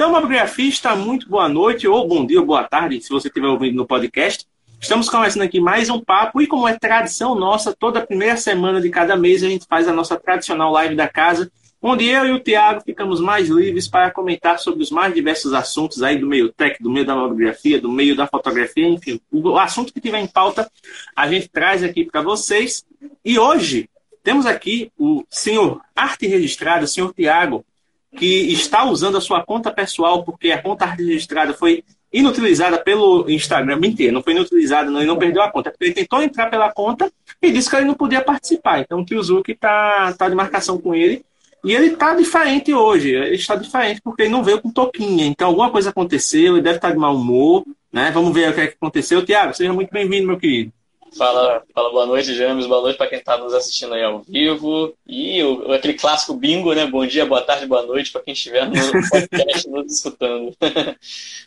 Então, mobigrafista, muito boa noite, ou bom dia, ou boa tarde, se você estiver ouvindo no podcast. Estamos começando aqui mais um papo, e como é tradição nossa, toda primeira semana de cada mês a gente faz a nossa tradicional live da casa, onde eu e o Tiago ficamos mais livres para comentar sobre os mais diversos assuntos aí do meio tech, do meio da mobigrafia, do meio da fotografia, enfim, o assunto que tiver em pauta a gente traz aqui para vocês. E hoje temos aqui o senhor arte registrada, o senhor Tiago, que está usando a sua conta pessoal porque a conta registrada foi inutilizada pelo Instagram. Mentira, não foi inutilizada, não, ele não perdeu a conta. Ele tentou entrar pela conta e disse que ele não podia participar. Então o Kiyozuki está tá de marcação com ele. E ele está diferente hoje. Ele está diferente porque ele não veio com toquinha. Então alguma coisa aconteceu, ele deve estar de mau humor. Né? Vamos ver o que, é que aconteceu. Tiago, seja muito bem-vindo, meu querido. Fala, fala boa noite, James. Boa noite para quem está nos assistindo aí ao vivo. E o, aquele clássico bingo, né? Bom dia, boa tarde, boa noite para quem estiver no podcast nos escutando.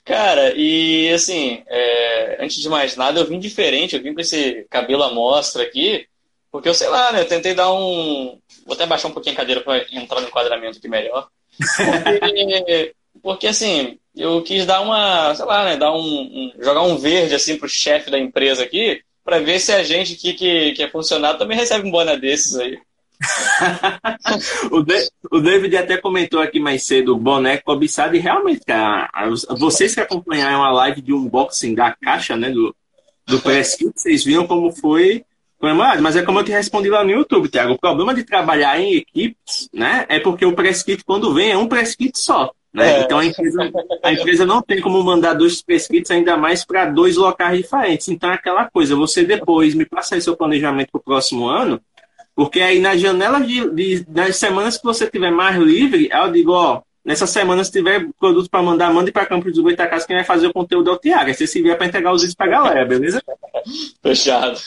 Cara, e assim, é, antes de mais nada, eu vim diferente. Eu vim com esse cabelo à mostra aqui, porque eu sei lá, né? Eu tentei dar um. Vou até baixar um pouquinho a cadeira para entrar no enquadramento aqui melhor. Porque, porque assim, eu quis dar uma, sei lá, né? Dar um, um jogar um verde assim pro chefe da empresa aqui para ver se a gente aqui que, que é funcionário também recebe um boné desses aí. o, de, o David até comentou aqui mais cedo o boné cobiçado e realmente, cara, vocês que acompanharam a live de unboxing da caixa, né, do, do press kit, vocês viram como foi comemorado. Mas é como eu te respondi lá no YouTube, Thiago. O problema de trabalhar em equipes, né, é porque o press kit, quando vem, é um press kit só. Né? É. Então a empresa, a empresa não tem como mandar dois prescritos, ainda mais para dois locais diferentes. Então é aquela coisa, você depois me passa aí seu planejamento para o próximo ano, porque aí na janela de, de, das semanas que você tiver mais livre, eu digo, ó, nessa semana se tiver produto para mandar, mande para Campos do Goitacás, quem vai fazer o conteúdo é o Tiago. Você se vier para entregar os vídeos para a galera, beleza? Fechado.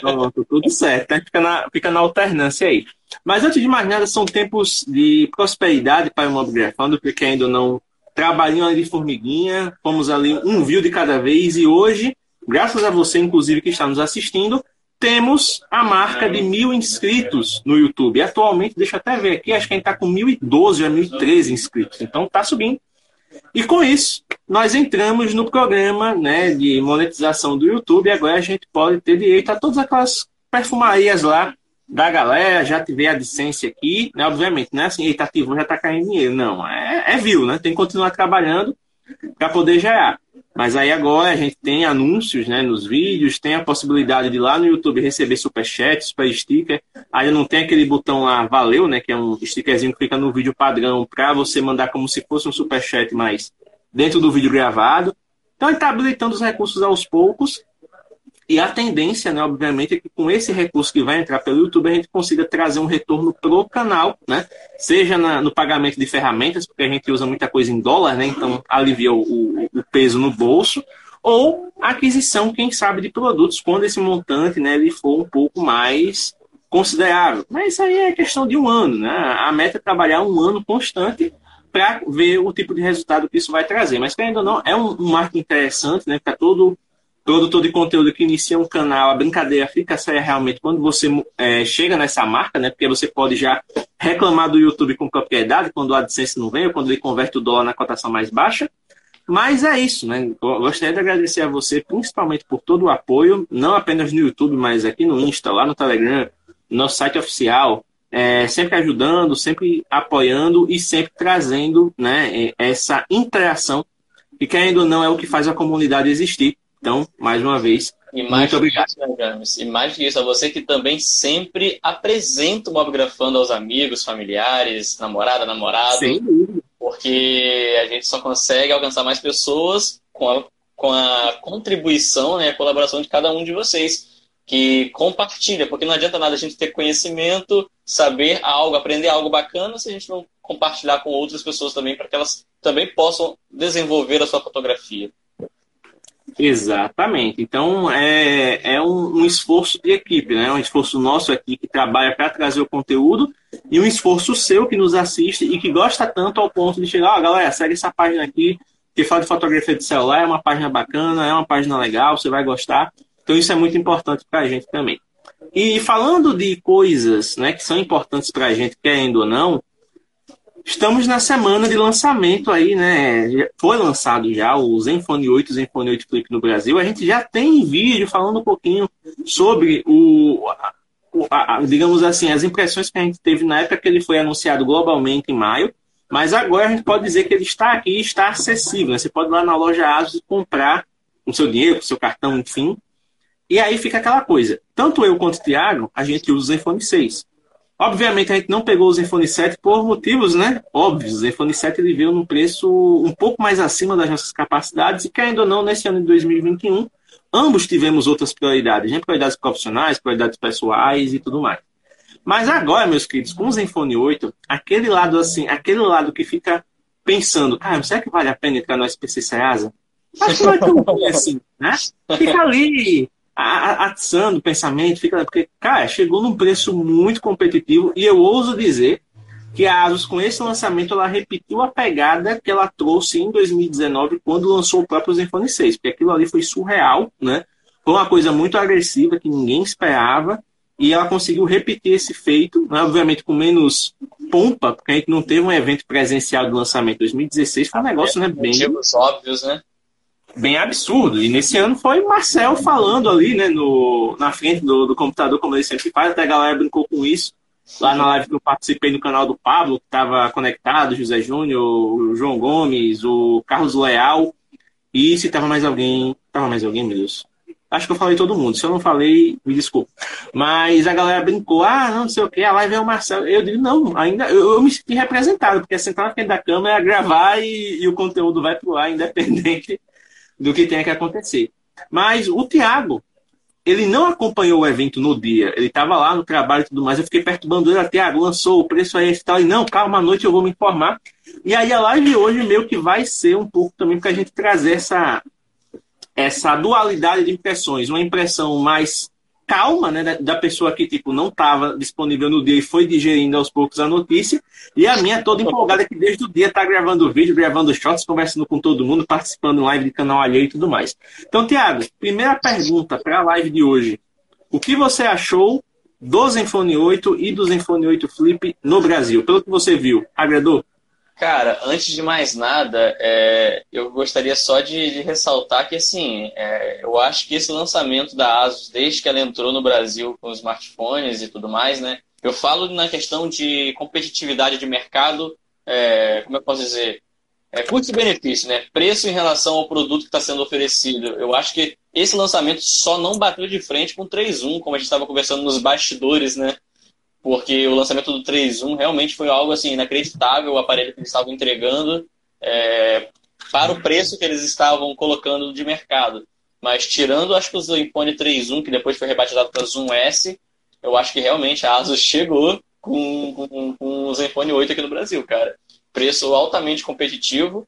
Pronto, tudo certo. Então fica na, fica na alternância aí. Mas antes de mais nada, são tempos de prosperidade para o Mobigrafando, porque ainda não trabalham ali de formiguinha, fomos ali um view de cada vez, e hoje, graças a você, inclusive, que está nos assistindo, temos a marca de mil inscritos no YouTube. Atualmente, deixa eu até ver aqui, acho que a gente está com 1.012 a 1.013 inscritos. Então está subindo. E com isso, nós entramos no programa né, de monetização do YouTube. Agora a gente pode ter direito a todas aquelas perfumarias lá da galera, já tiver a licença aqui, né? Obviamente, não é assim, eita, ativou, já está caindo dinheiro. Não, é, é né? Tem que continuar trabalhando para poder gerar. Mas aí agora a gente tem anúncios né, nos vídeos, tem a possibilidade de lá no YouTube receber superchat, super sticker. Ainda não tem aquele botão lá, valeu, né? Que é um stickerzinho que fica no vídeo padrão para você mandar como se fosse um superchat, mas dentro do vídeo gravado. Então ele está habilitando os recursos aos poucos e a tendência, né, obviamente, é que com esse recurso que vai entrar pelo YouTube, a gente consiga trazer um retorno para o canal, né? Seja na, no pagamento de ferramentas, porque a gente usa muita coisa em dólar, né? Então alivia o, o, o peso no bolso, ou aquisição, quem sabe, de produtos quando esse montante né, ele for um pouco mais considerável. Mas isso aí é questão de um ano, né? A meta é trabalhar um ano constante para ver o tipo de resultado que isso vai trazer. Mas, ainda não, é um, um marco interessante, né? Para todo produtor de conteúdo que inicia um canal, a brincadeira fica séria realmente quando você é, chega nessa marca, né? Porque você pode já reclamar do YouTube com propriedade quando o AdSense não vem ou quando ele converte o dólar na cotação mais baixa. Mas é isso, né? Gostaria de agradecer a você, principalmente por todo o apoio, não apenas no YouTube, mas aqui no Insta, lá no Telegram, no nosso site oficial, é, sempre ajudando, sempre apoiando e sempre trazendo né, essa interação, que querendo ou não é o que faz a comunidade existir. Então, mais uma vez, e mais muito obrigado. Isso, né, James? E mais que isso, a você que também sempre apresenta o Mobgrafando aos amigos, familiares, namorada, namorado. Sim. Porque a gente só consegue alcançar mais pessoas com a, com a contribuição, né, a colaboração de cada um de vocês que compartilha, porque não adianta nada a gente ter conhecimento, saber algo, aprender algo bacana, se a gente não compartilhar com outras pessoas também para que elas também possam desenvolver a sua fotografia. Exatamente. Então é, é um, um, esforço de equipe, né? Um esforço nosso aqui que trabalha para trazer o conteúdo e um esforço seu que nos assiste e que gosta tanto ao ponto de chegar, ó, oh, galera, segue essa página aqui que fala de fotografia de celular, é uma página bacana, é uma página legal, você vai gostar. Então isso é muito importante para a gente também. E falando de coisas né, que são importantes para a gente, querendo ou não, estamos na semana de lançamento aí, né? Foi lançado já o Zenfone 8 o Zenfone 8 Flip no Brasil. A gente já tem vídeo falando um pouquinho sobre o, a, a, digamos assim, as impressões que a gente teve na época que ele foi anunciado globalmente em maio. Mas agora a gente pode dizer que ele está aqui está acessível. Né? Você pode ir lá na loja ASUS e comprar com seu dinheiro, com seu cartão, enfim. E aí fica aquela coisa. Tanto eu quanto o Thiago, a gente usa o Zenfone 6. Obviamente a gente não pegou o Zenfone 7 por motivos, né? Óbvios. O Zenfone 7 ele veio num preço um pouco mais acima das nossas capacidades e, querendo ou não, nesse ano de 2021, ambos tivemos outras prioridades, né? prioridades profissionais, prioridades pessoais e tudo mais. Mas agora, meus queridos, com o Zenfone 8, aquele lado assim, aquele lado que fica pensando, cara, será que vale a pena entrar no SPC Serasa? Acho que vai ter um assim, né? Fica ali atiçando o pensamento, fica, porque, cara, chegou num preço muito competitivo e eu ouso dizer que a Asus, com esse lançamento, ela repetiu a pegada que ela trouxe em 2019, quando lançou o próprio Zenfone 6, porque aquilo ali foi surreal, né? Foi uma coisa muito agressiva que ninguém esperava e ela conseguiu repetir esse feito, né? obviamente com menos pompa, porque a gente não teve um evento presencial do lançamento em 2016, foi um negócio, né, bem... Motivos óbvios, né? Bem absurdo. E nesse ano foi Marcel falando ali, né, no, na frente do, do computador, como ele sempre faz, até a galera brincou com isso. Lá na live que eu participei no canal do Pablo, que estava conectado, José Júnior, o João Gomes, o Carlos Leal, e se tava mais alguém. Tava mais alguém, meu Deus. Acho que eu falei todo mundo. Se eu não falei, me desculpe. Mas a galera brincou, ah, não, sei o que, a live é o Marcelo. Eu digo, não, ainda eu, eu me senti representado, porque sentar na frente da câmera, gravar e, e o conteúdo vai pro ar, independente do que tenha que acontecer. Mas o Thiago, ele não acompanhou o evento no dia, ele estava lá no trabalho e tudo mais. Eu fiquei perturbando ele, Thiago, lançou o preço aí e tal. E não, calma, à noite eu vou me informar. E aí a live hoje meio que vai ser um pouco também para a gente trazer essa essa dualidade de impressões, uma impressão mais calma, né, da, pessoa que tipo não estava disponível no dia e foi digerindo aos poucos a notícia, e a minha toda empolgada que desde o dia está gravando vídeo, gravando shots, conversando com todo mundo, participando live de canal alheio e tudo mais. Então, Tiago, primeira pergunta para a live de hoje. O que você achou do Zenfone 8 e do Zenfone 8 Flip no Brasil? Pelo que você viu, agradou? Cara, antes de mais nada, é, eu gostaria só de, de ressaltar que, assim, é, eu acho que esse lançamento da ASUS, desde que ela entrou no Brasil com smartphones e tudo mais, né? Eu falo na questão de competitividade de mercado, é, como eu posso dizer, é, custo-benefício, né? Preço em relação ao produto que está sendo oferecido. Eu acho que esse lançamento só não bateu de frente com o 3.1, como a gente estava conversando nos bastidores, né? Porque o lançamento do 3.1 realmente foi algo assim inacreditável, o aparelho que eles estavam entregando é, para o preço que eles estavam colocando de mercado. Mas tirando, acho que o iPhone 3.1, que depois foi rebatizado para Zoom S, eu acho que realmente a ASUS chegou com, com, com o Zenfone 8 aqui no Brasil, cara. Preço altamente competitivo,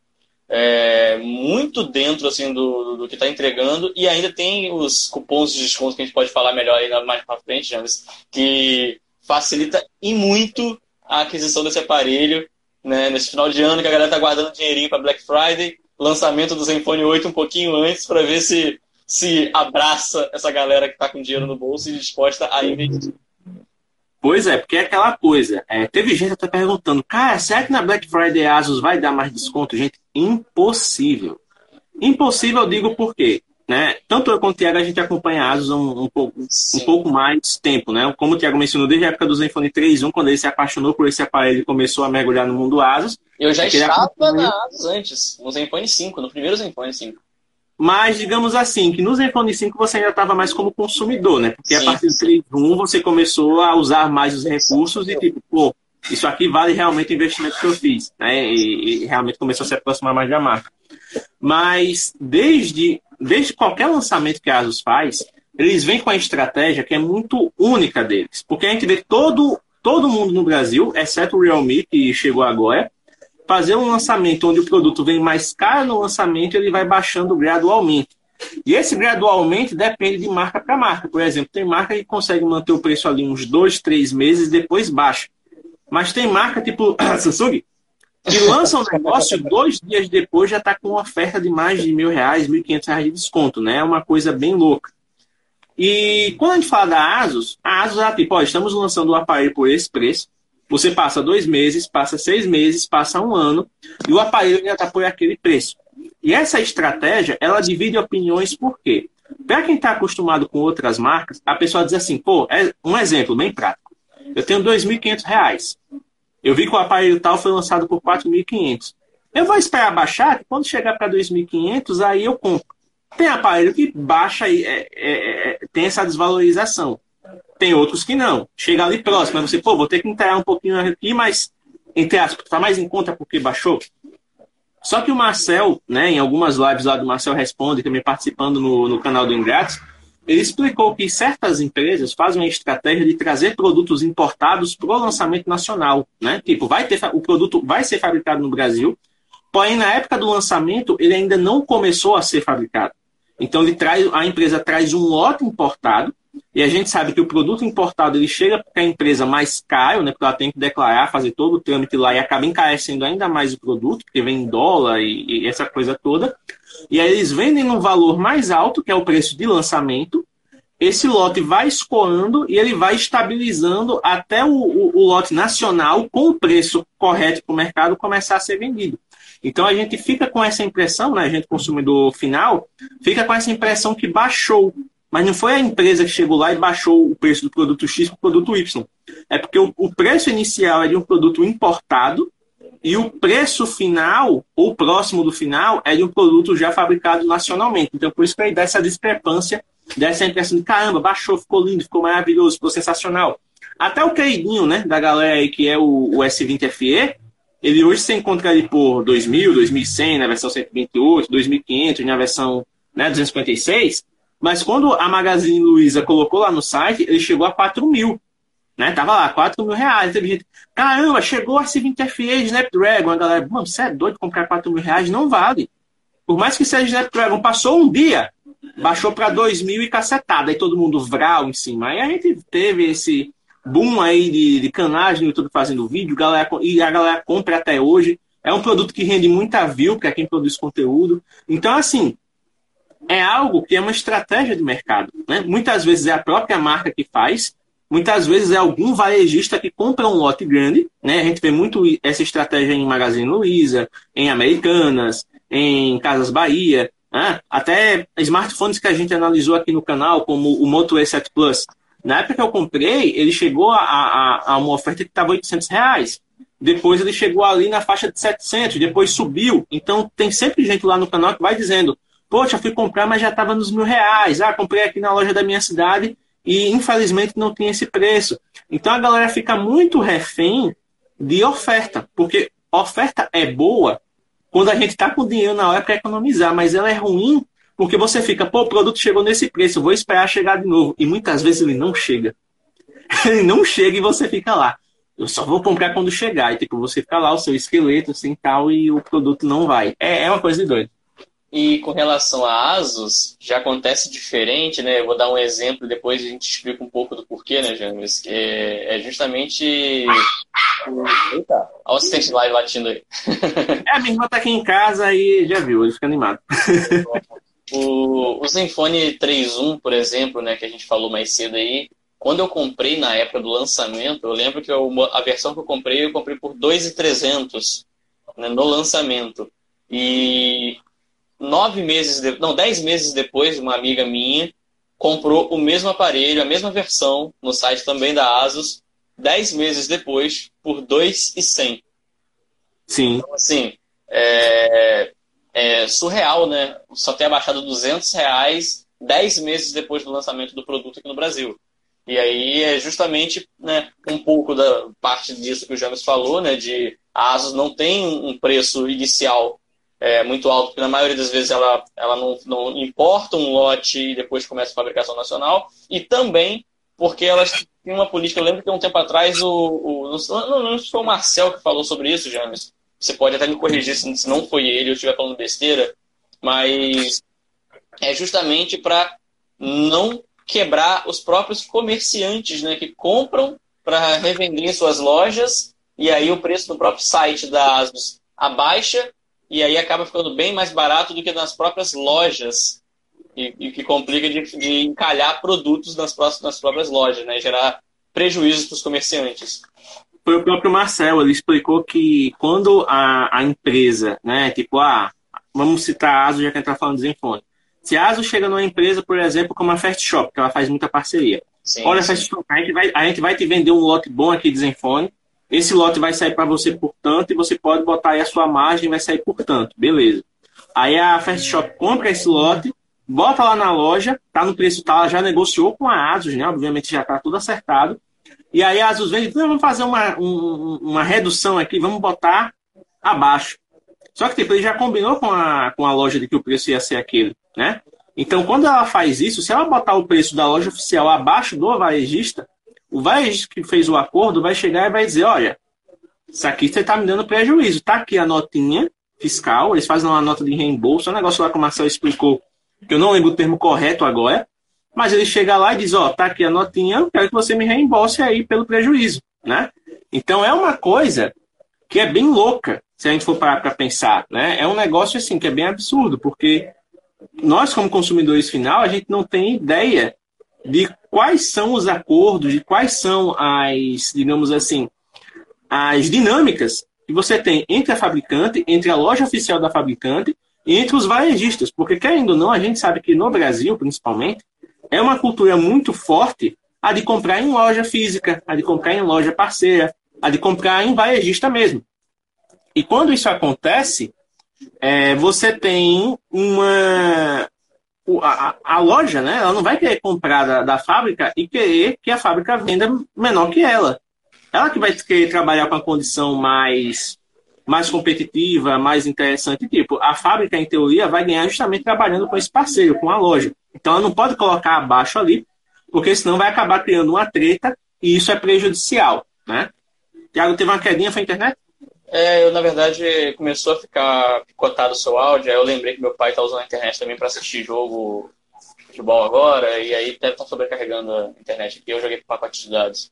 é, muito dentro assim do, do que está entregando e ainda tem os cupons de desconto que a gente pode falar melhor aí mais para frente, James, que facilita e muito a aquisição desse aparelho né, nesse final de ano que a galera tá guardando dinheirinho para Black Friday, lançamento do Zenfone 8 um pouquinho antes para ver se se abraça essa galera que está com dinheiro no bolso e disposta a investir. Pois é, porque é aquela coisa. É, teve gente até perguntando, cara, será que na Black Friday a Asus vai dar mais desconto? Gente, impossível. Impossível, eu digo por quê? Né? Tanto eu quanto o Thiago, a gente acompanha a Asus um, um, pouco, um pouco mais tempo, né? Como o Thiago mencionou, desde a época do Zenfone 3.1, quando ele se apaixonou por esse aparelho e começou a mergulhar no mundo Asus. Eu já estava na Asus antes, no Zenfone 5, no primeiro Zenfone 5. Mas, digamos assim, que no Zenfone 5 você ainda estava mais como consumidor, né? Porque sim, a partir do 3.1 você começou a usar mais os recursos e tipo, pô, isso aqui vale realmente o investimento que eu fiz, né? E, e realmente começou a se aproximar mais da marca. Mas desde desde qualquer lançamento que a Asus faz, eles vêm com a estratégia que é muito única deles. Porque a gente vê todo, todo mundo no Brasil, exceto o Realme, que chegou agora, fazer um lançamento onde o produto vem mais caro no lançamento, ele vai baixando gradualmente. E esse gradualmente depende de marca para marca. Por exemplo, tem marca que consegue manter o preço ali uns dois, três meses, depois baixa. Mas tem marca tipo Samsung que lança um negócio dois dias depois já está com uma oferta de mais de mil reais, mil e quinhentos reais de desconto, né? É uma coisa bem louca. E quando a gente fala da Asus, a Asus é tipo, ó, estamos lançando o aparelho por esse preço. Você passa dois meses, passa seis meses, passa um ano, e o aparelho já está por aquele preço. E essa estratégia, ela divide opiniões por quê? Para quem está acostumado com outras marcas, a pessoa diz assim, pô, é um exemplo bem prático. Eu tenho R$ 2.500. Eu vi que o aparelho tal foi lançado por 4.500. Eu vou esperar baixar, que quando chegar para 2.500, aí eu compro. Tem aparelho que baixa e é, é, é, tem essa desvalorização. Tem outros que não. Chega ali próximo, você, pô, vou ter que entregar um pouquinho aqui, mas, entre aspas, está mais em conta porque baixou. Só que o Marcel, né, em algumas lives lá do Marcel Responde, também participando no, no canal do Ingratos, ele explicou que certas empresas fazem uma estratégia de trazer produtos importados para o lançamento nacional, né? Tipo, vai ter o produto vai ser fabricado no Brasil, porém na época do lançamento ele ainda não começou a ser fabricado. Então ele traz, a empresa traz um lote importado e a gente sabe que o produto importado ele chega para a empresa mais caro, né? Porque ela tem que declarar, fazer todo o trâmite lá e acaba encarecendo ainda mais o produto, porque vem em dólar e, e essa coisa toda. E aí eles vendem num valor mais alto, que é o preço de lançamento. Esse lote vai escoando e ele vai estabilizando até o, o, o lote nacional com o preço correto para o mercado começar a ser vendido. Então a gente fica com essa impressão, né, a gente consumidor final, fica com essa impressão que baixou. Mas não foi a empresa que chegou lá e baixou o preço do produto X para o produto Y. É porque o, o preço inicial é de um produto importado e o preço final, ou próximo do final, é de um produto já fabricado nacionalmente. Então, por isso que aí dá essa discrepância, dessa impressão de caramba, baixou, ficou lindo, ficou maravilhoso, ficou sensacional. Até o queridinho, né, da galera aí, que é o, o S20 FE, ele hoje se encontra ali por 2.000, 2.100 na versão 128, 2.500 na versão né, 256, mas quando a Magazine Luiza colocou lá no site, ele chegou a 4 mil. Né? Tava lá, 4 mil reais. Teve gente, caramba, chegou a C20 FE Snapdragon. A galera, mano, você é doido comprar 4 mil reais? Não vale. Por mais que seja Snapdragon, passou um dia, baixou para 2 mil e cacetada. Aí todo mundo vral em cima. Aí a gente teve esse boom aí de, de canais no YouTube fazendo vídeo, galera, e a galera compra até hoje. É um produto que rende muita view para quem produz conteúdo. Então, assim, é algo que é uma estratégia de mercado. Né? Muitas vezes é a própria marca que faz, Muitas vezes é algum varejista que compra um lote grande, né? A gente vê muito essa estratégia em Magazine Luiza, em Americanas, em Casas Bahia, né? até smartphones que a gente analisou aqui no canal, como o Moto E7 Plus. Na época que eu comprei, ele chegou a, a, a uma oferta que estava 800 reais. Depois ele chegou ali na faixa de 700, depois subiu. Então tem sempre gente lá no canal que vai dizendo: Poxa, fui comprar, mas já estava nos mil reais. Ah, comprei aqui na loja da minha cidade e infelizmente não tem esse preço. Então a galera fica muito refém de oferta, porque oferta é boa quando a gente está com dinheiro na hora para economizar, mas ela é ruim porque você fica, pô, o produto chegou nesse preço, vou esperar chegar de novo. E muitas vezes ele não chega. ele não chega e você fica lá. Eu só vou comprar quando chegar. E tipo, você fica lá, o seu esqueleto, assim tal, e o produto não vai. É, é uma coisa de doido. E com relação a Asus, já acontece diferente, né? Eu vou dar um exemplo, depois a gente explica um pouco do porquê, né, James? É, é justamente. Eita, olha o assistente live latindo aí. É, minha irmã tá aqui em casa e já viu, ele fica animado. o, o Zenfone 3.1, por exemplo, né, que a gente falou mais cedo aí, quando eu comprei na época do lançamento, eu lembro que eu, a versão que eu comprei, eu comprei por 2.300 né, no lançamento. E nove meses, de... não, dez meses depois, uma amiga minha comprou o mesmo aparelho, a mesma versão, no site também da Asus, dez meses depois, por 2,100. Sim. Então, assim, é... é, surreal, né? Só ter abaixado 200 reais dez meses depois do lançamento do produto aqui no Brasil. E aí é justamente né, um pouco da parte disso que o James falou, né? De a Asus não tem um preço inicial é, muito alto, porque na maioria das vezes ela, ela não, não importa um lote e depois começa a fabricação nacional, e também porque elas têm uma política, eu lembro que um tempo atrás o, o não, não, foi o Marcel que falou sobre isso, James, você pode até me corrigir se não foi ele, eu estiver falando besteira, mas é justamente para não quebrar os próprios comerciantes né, que compram para revender em suas lojas e aí o preço do próprio site da ASUS abaixa e aí acaba ficando bem mais barato do que nas próprias lojas e, e que complica de, de, encalhar produtos nas, próximas, nas próprias lojas, né, e gerar prejuízos para os comerciantes. Foi o próprio Marcel, ele explicou que quando a, a empresa, né, tipo, ah, vamos citar a ASUS, já que a gente está falando de Zenfone. Se a ASUS chega numa empresa, por exemplo, como a Fast Shop, que ela faz muita parceria. Sim, Olha, sim. Fast Shop, a gente, vai, a gente vai te vender um lote bom aqui de Zenfone, esse lote vai sair para você por tanto, e você pode botar aí a sua margem, vai sair por tanto, beleza. Aí a Fast Shop compra esse lote, bota lá na loja, tá no preço tal, já negociou com a ASUS, né? Obviamente já tá tudo acertado. E aí a ASUS vende, vamos fazer uma, um, uma redução aqui, vamos botar abaixo. Só que tipo, ele já combinou com a, com a loja de que o preço ia ser aquele, né? Então, quando ela faz isso, se ela botar o preço da loja oficial abaixo do varejista, o varejista que fez o acordo vai chegar e vai dizer, olha, isso aqui você está me dando prejuízo. Tá aqui a notinha fiscal, eles fazem uma nota de reembolso, é um negócio lá que o Marcel explicou que eu não lembro o termo correto agora, mas ele chega lá e diz, ó, tá aqui a notinha, eu quero que você me reembolse aí pelo prejuízo, né? Então é uma coisa que é bem louca, se a gente for parar para pensar, né? É um negócio assim que é bem absurdo, porque nós como consumidores final, a gente não tem ideia de quais são os acordos, de quais são as, digamos assim, as dinâmicas que você tem entre a fabricante, entre a loja oficial da fabricante entre os varejistas, porque querendo ou não, a gente sabe que no Brasil, principalmente, é uma cultura muito forte a de comprar em loja física, a de comprar em loja parceira, a de comprar em varejista mesmo. E quando isso acontece, é, você tem uma. A, a, loja, né? Ela não vai querer comprar da, da fábrica e querer que a fábrica venda menor que ela. Ela que vai querer trabalhar com a condição mais mais competitiva, mais interessante. Tipo, a fábrica, em teoria, vai ganhar justamente trabalhando com esse parceiro, com a loja. Então, ela não pode colocar abaixo ali, porque senão vai acabar criando uma treta e isso é prejudicial, né? Tiago, teve uma quedinha, foi a internet? É, eu, na verdade, começou a ficar picotado o seu áudio, aí eu lembrei que meu pai está usando a internet também para assistir jogo de futebol agora, e aí deve estar tá sobrecarregando a internet aqui, eu joguei pacote de dados.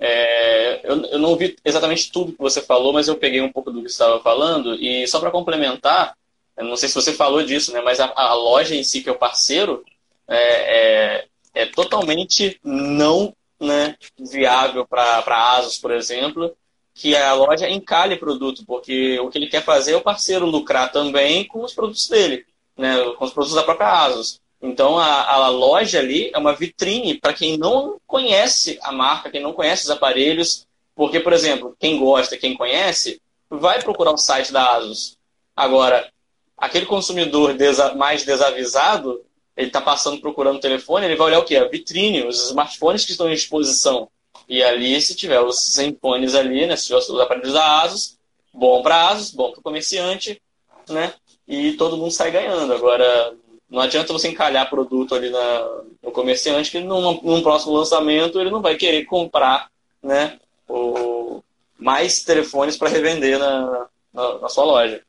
É, eu, eu, não ouvi exatamente tudo que você falou, mas eu peguei um pouco do que você estava falando. E só para complementar, não sei se você falou disso, né, mas a, a loja em si, que é o parceiro, é, é, é totalmente não né, viável para Asus, por exemplo, que a loja encalhe produto, porque o que ele quer fazer é o parceiro lucrar também com os produtos dele, né, com os produtos da própria Asus. Então a, a loja ali é uma vitrine para quem não conhece a marca, quem não conhece os aparelhos. Porque, por exemplo, quem gosta, quem conhece, vai procurar o site da Asus. Agora, aquele consumidor desa mais desavisado, ele está passando procurando o telefone, ele vai olhar o quê? A vitrine, os smartphones que estão em exposição. E ali, se tiver os smartphones ali, né, se tiver os aparelhos da Asus, bom para Asus, bom para o comerciante, né? E todo mundo sai ganhando. Agora, não adianta você encalhar produto ali na, no comerciante que num, num próximo lançamento ele não vai querer comprar né, o, mais telefones para revender na, na, na, sua loja.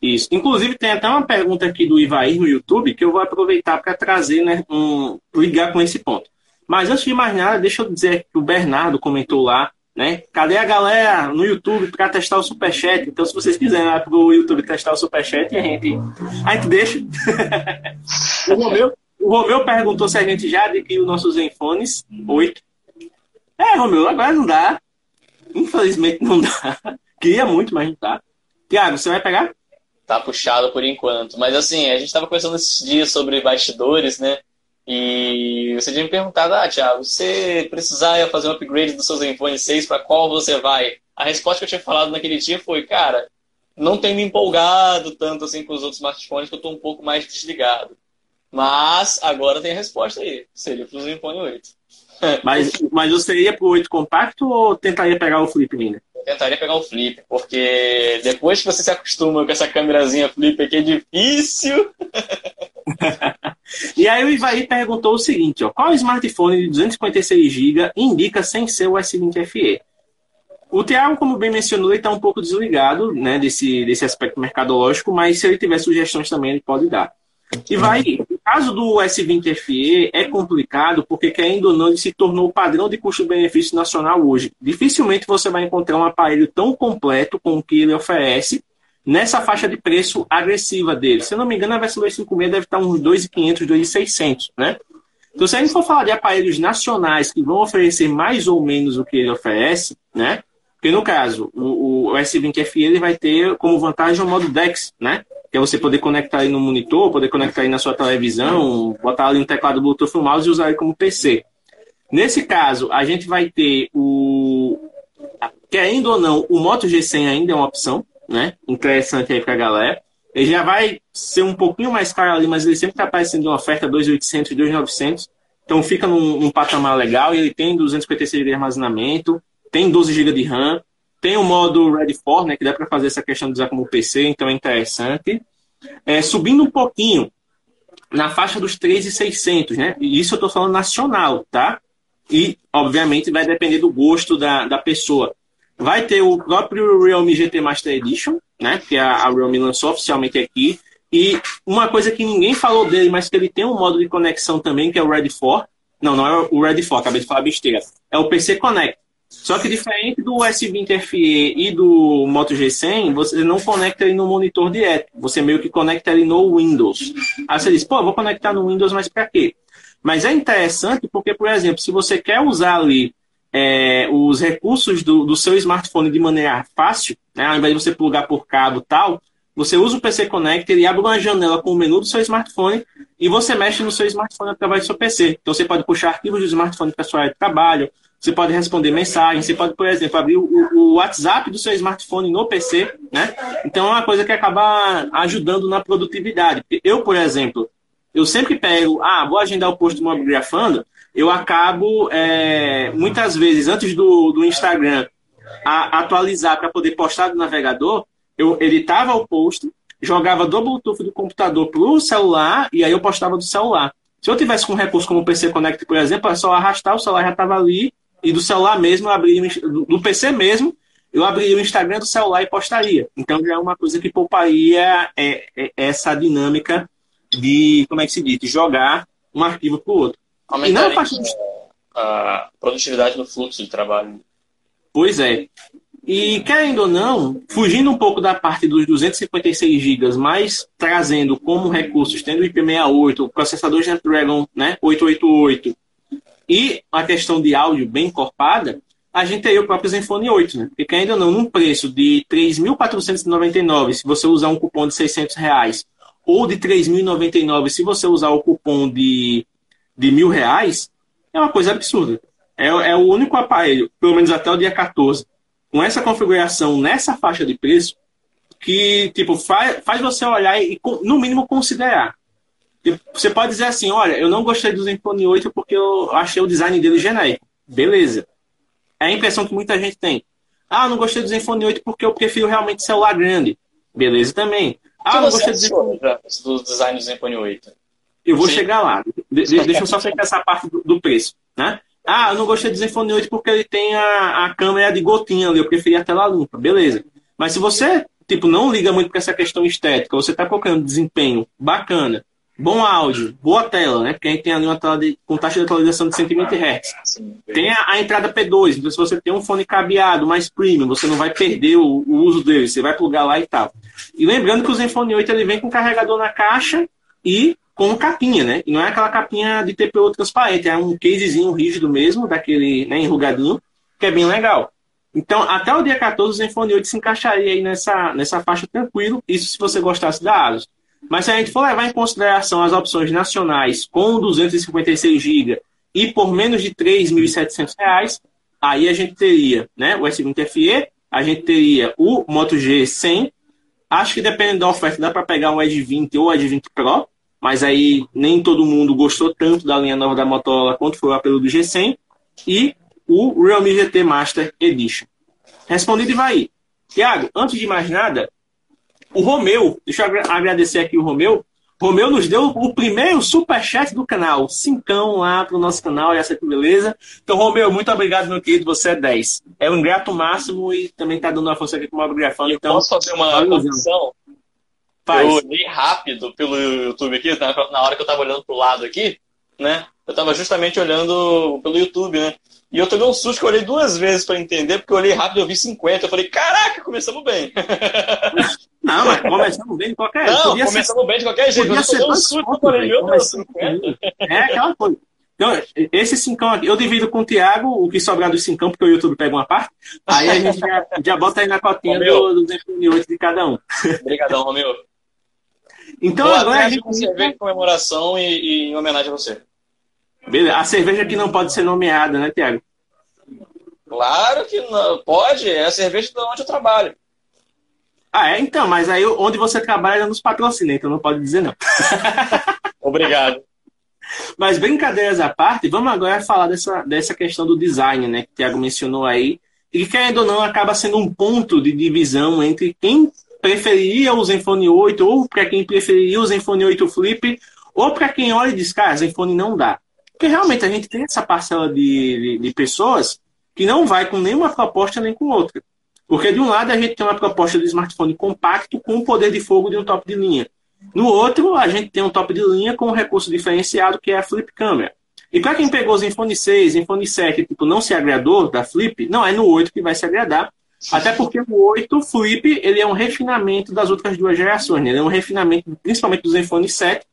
Isso. Inclusive, tem até uma pergunta aqui do Ivair no YouTube que eu vou aproveitar para trazer, né, um, ligar com esse ponto. Mas antes de mais nada, deixa eu dizer que o Bernardo comentou lá né? Cadê a galera no YouTube para testar o Superchat? Então, se vocês quiserem lá pro YouTube testar o Superchat, a gente, a gente deixa. o, Romeu, o Romeu perguntou se a gente já adquiriu nossos Zenfones 8. É, Romeu, agora não dá. Infelizmente não dá. Queria muito, mas não dá. Tiago, você vai pegar? Tá puxado por enquanto. Mas assim, a gente estava conversando esses dias sobre bastidores, né? E você tinha me perguntado, ah, Thiago, você precisar fazer um upgrade do seu Zenfone 6, para qual você vai? A resposta que eu tinha falado naquele dia foi, cara, não tenho me empolgado tanto assim com os outros smartphones, que eu estou um pouco mais desligado. Mas agora tem a resposta aí, seria para o Zenfone 8. mas, mas você ia para o 8 compacto ou tentaria pegar o flip ainda? tentaria pegar o flip, porque depois que você se acostuma com essa câmerazinha flip aqui é difícil. e aí o Ivaí perguntou o seguinte, ó, qual smartphone de 256 GB indica sem ser o S20 FE? O Thiago, como bem mencionou, ele está um pouco desligado né, desse, desse aspecto mercadológico, mas se ele tiver sugestões também, ele pode dar. E vai, o caso do S20FE é complicado porque, querendo ou não, ele se tornou o padrão de custo-benefício nacional hoje. Dificilmente você vai encontrar um aparelho tão completo com o que ele oferece nessa faixa de preço agressiva dele. Se eu não me engano, a versão 256 deve estar uns 2.500, 2.600, né? Então, se a gente for falar de aparelhos nacionais que vão oferecer mais ou menos o que ele oferece, né? Porque no caso, o, o S20FE ele vai ter como vantagem o modo DeX, né? Que é você poder conectar aí no monitor, poder conectar aí na sua televisão, botar ali um teclado Bluetooth no mouse e usar ele como PC. Nesse caso, a gente vai ter o. Querendo ou não, o Moto G100 ainda é uma opção, né? Interessante aí pra galera. Ele já vai ser um pouquinho mais caro ali, mas ele sempre está aparecendo uma oferta 2.800, 2.900. Então fica num, num, patamar legal e ele tem 256 GB de armazenamento, tem 12 GB de RAM, tem o modo Ready for, né, que dá para fazer essa questão de usar como PC, então é interessante. É, subindo um pouquinho, na faixa dos 3,600, né? E isso eu estou falando nacional, tá? E, obviamente, vai depender do gosto da, da pessoa. Vai ter o próprio Realme GT Master Edition, né? Que a, a Realme lançou oficialmente aqui. E uma coisa que ninguém falou dele, mas que ele tem um modo de conexão também, que é o Ready for. Não, não é o Ready for, acabei de falar besteira. É o PC Connect. Só que diferente do S20 FE e do Moto G100, você não conecta ele no monitor direto. Você meio que conecta ele no Windows. Aí você diz, pô, vou conectar no Windows, mas para quê? Mas é interessante porque, por exemplo, se você quer usar ali é, os recursos do, do, seu smartphone de maneira fácil, né, ao invés de você plugar por cabo tal, você usa o PC Connector e abre uma janela com o menu do seu smartphone e você mexe no seu smartphone através do seu PC. Então você pode puxar arquivos do smartphone para de trabalho, você pode responder mensagens, você pode, por exemplo, abrir o, o, WhatsApp do seu smartphone no PC, né? Então é uma coisa que acaba ajudando na produtividade. Eu, por exemplo, eu sempre pego, ah, vou agendar o post do Mobigrafando, eu acabo, é, muitas vezes, antes do, do Instagram atualizar para poder postar do navegador, eu editava o post, jogava do Bluetooth do computador para o celular e aí eu postava do celular. Se eu tivesse com um recurso como o PC Connect, por exemplo, é só arrastar, o celular já estava ali e do celular mesmo, eu abria, do PC mesmo, eu abriria o Instagram do celular e postaria. Então já é uma coisa que pouparia é, é, essa dinâmica de, como é que se diz, de jogar um arquivo para o outro. Aumentaria não a, a produtividade no fluxo de trabalho. Pois é. E querendo ou não, fugindo um pouco da parte dos 256 GB, mas trazendo como recursos, tendo o IP68, o processador Snapdragon né, 888 e a questão de áudio bem encorpada, a gente teria o próprio Zenfone 8, né? Porque ainda não, num preço de 3.499, se você usar um cupom de 600 reais, ou de 3.099 se você usar o cupom de de mil reais é uma coisa absurda. É, é o único aparelho, pelo menos até o dia 14, com essa configuração nessa faixa de preço, que tipo faz, faz você olhar e, no mínimo, considerar. Você pode dizer assim, olha, eu não gostei do Zenfone 8 porque eu achei o design dele genérico. Beleza. É a impressão que muita gente tem. Ah, não gostei do Zenfone 8 porque eu prefiro realmente celular grande. Beleza também. Ah, não gostei do Zenfone... do design do Zenfone 8. Eu vou Sim. chegar lá. De, de, deixa eu só fechar essa parte do, do, preço, né? Ah, eu não gostei do Zenfone 8 porque ele tem a, a câmera de gotinha ali, eu preferi a tela limpa, beleza. Mas se você, tipo, não liga muito para essa questão estética, você está procurando desempenho bacana, bom áudio, boa tela, né? Porque a gente tem ali uma tela de, com taxa de atualização de 120 Hz. Tem a, a, entrada P2, então se você tem um fone cabeado mais premium, você não vai perder o, o uso dele, você vai plugar lá e tal. E lembrando que o Zenfone 8 ele vem com carregador na caixa e com capinha, né? E não é aquela capinha de TPU transparente, é um casezinho rígido mesmo, daquele né, enrugadinho, que é bem legal. Então, até o dia 14, o Zenfone 8 se encaixaria aí nessa, nessa faixa tranquilo, isso se você gostasse da ASUS. Mas se a gente for levar em consideração as opções nacionais com 256 GB e por menos de R$ 3.700, aí a gente teria né, o S20 FE, a gente teria o Moto G100, acho que dependendo da oferta dá para pegar um Edge 20 ou Edge 20 Pro, mas aí nem todo mundo gostou tanto da linha nova da Motorola quanto foi o apelo do G100 e o Realme GT Master Edition. Respondido e vai. Tiago, antes de mais nada, o Romeu, deixa eu agradecer aqui o Romeu. Romeu nos deu o primeiro superchat do canal. Cincão lá pro nosso canal, e essa que beleza. Então, Romeu, muito obrigado, meu querido. Você é 10. É um ingrato máximo e também tá dando uma força aqui com o Mobgrafando. Então, posso fazer uma confissão? Eu olhei rápido pelo YouTube aqui, na hora que eu tava olhando pro lado aqui, né? Eu tava justamente olhando pelo YouTube, né? E eu tomei um susto que eu olhei duas vezes para entender, porque eu olhei rápido e eu vi 50. Eu falei, caraca, começamos bem. Não, mas começamos bem de qualquer jeito. Não, começamos ser... bem de qualquer jeito. Podia ser um susto, eu falei, meu Deus, 50. É aquela coisa. Então, esse cincão aqui, eu divido com o Thiago o que sobrar do cincão, porque o YouTube pega uma parte. Aí a gente já, já bota aí na cotinha do, do 208 de cada um. Obrigadão, Romeu. Então, Boa agora a gente. cerveja de comemoração e, e em homenagem a você. Beleza. A cerveja que não pode ser nomeada, né, Tiago? Claro que não. Pode, é a cerveja de onde eu trabalho. Ah, é? Então, mas aí onde você trabalha nos patrocina, então não pode dizer não. Obrigado. Mas brincadeiras à parte, vamos agora falar dessa, dessa questão do design, né? Que o Thiago mencionou aí. E que, querendo ou não, acaba sendo um ponto de divisão entre quem preferiria o Zenfone 8 ou para quem preferiria o Zenfone 8 Flip ou para quem olha e diz, cara, Zenfone não dá. Porque realmente a gente tem essa parcela de, de, de pessoas que não vai com nenhuma proposta nem com outra. Porque de um lado a gente tem uma proposta de smartphone compacto com o poder de fogo de um top de linha. No outro, a gente tem um top de linha com um recurso diferenciado que é a flip camera. E para quem pegou o Zenfone 6, Zenfone 7, tipo, não se agradou da flip, não é no 8 que vai se agradar. Até porque o 8 flip, ele é um refinamento das outras duas gerações. Né? Ele é um refinamento principalmente do Zenfone 7,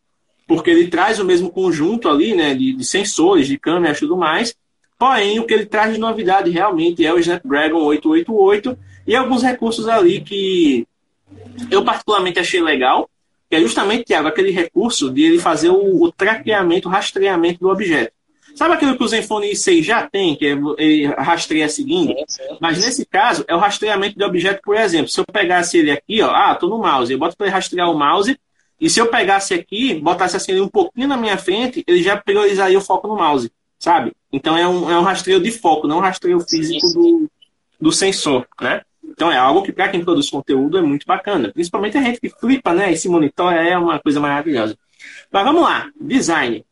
porque ele traz o mesmo conjunto ali, né, de, de sensores, de câmeras e tudo mais. Porém, o que ele traz de novidade realmente é o Snapdragon 888 e alguns recursos ali que eu particularmente achei legal, que é justamente, Tiago, aquele recurso de ele fazer o, o traqueamento, o rastreamento do objeto. Sabe aquilo que o Zenfone 6 já tem, que é, ele rastreia seguindo? Mas nesse caso, é o rastreamento de objeto, por exemplo. Se eu pegasse ele aqui, ó, ah, tô no mouse, eu boto para ele rastrear o mouse, e se eu pegasse aqui, botasse assim um pouquinho na minha frente, ele já priorizaria o foco no mouse, sabe? Então é um, é um rastreio de foco, não um rastreio físico do, do sensor, né? Então é algo que para quem produz conteúdo é muito bacana. Principalmente a gente que flipa, né? Esse monitor é uma coisa maravilhosa. Mas vamos lá, design.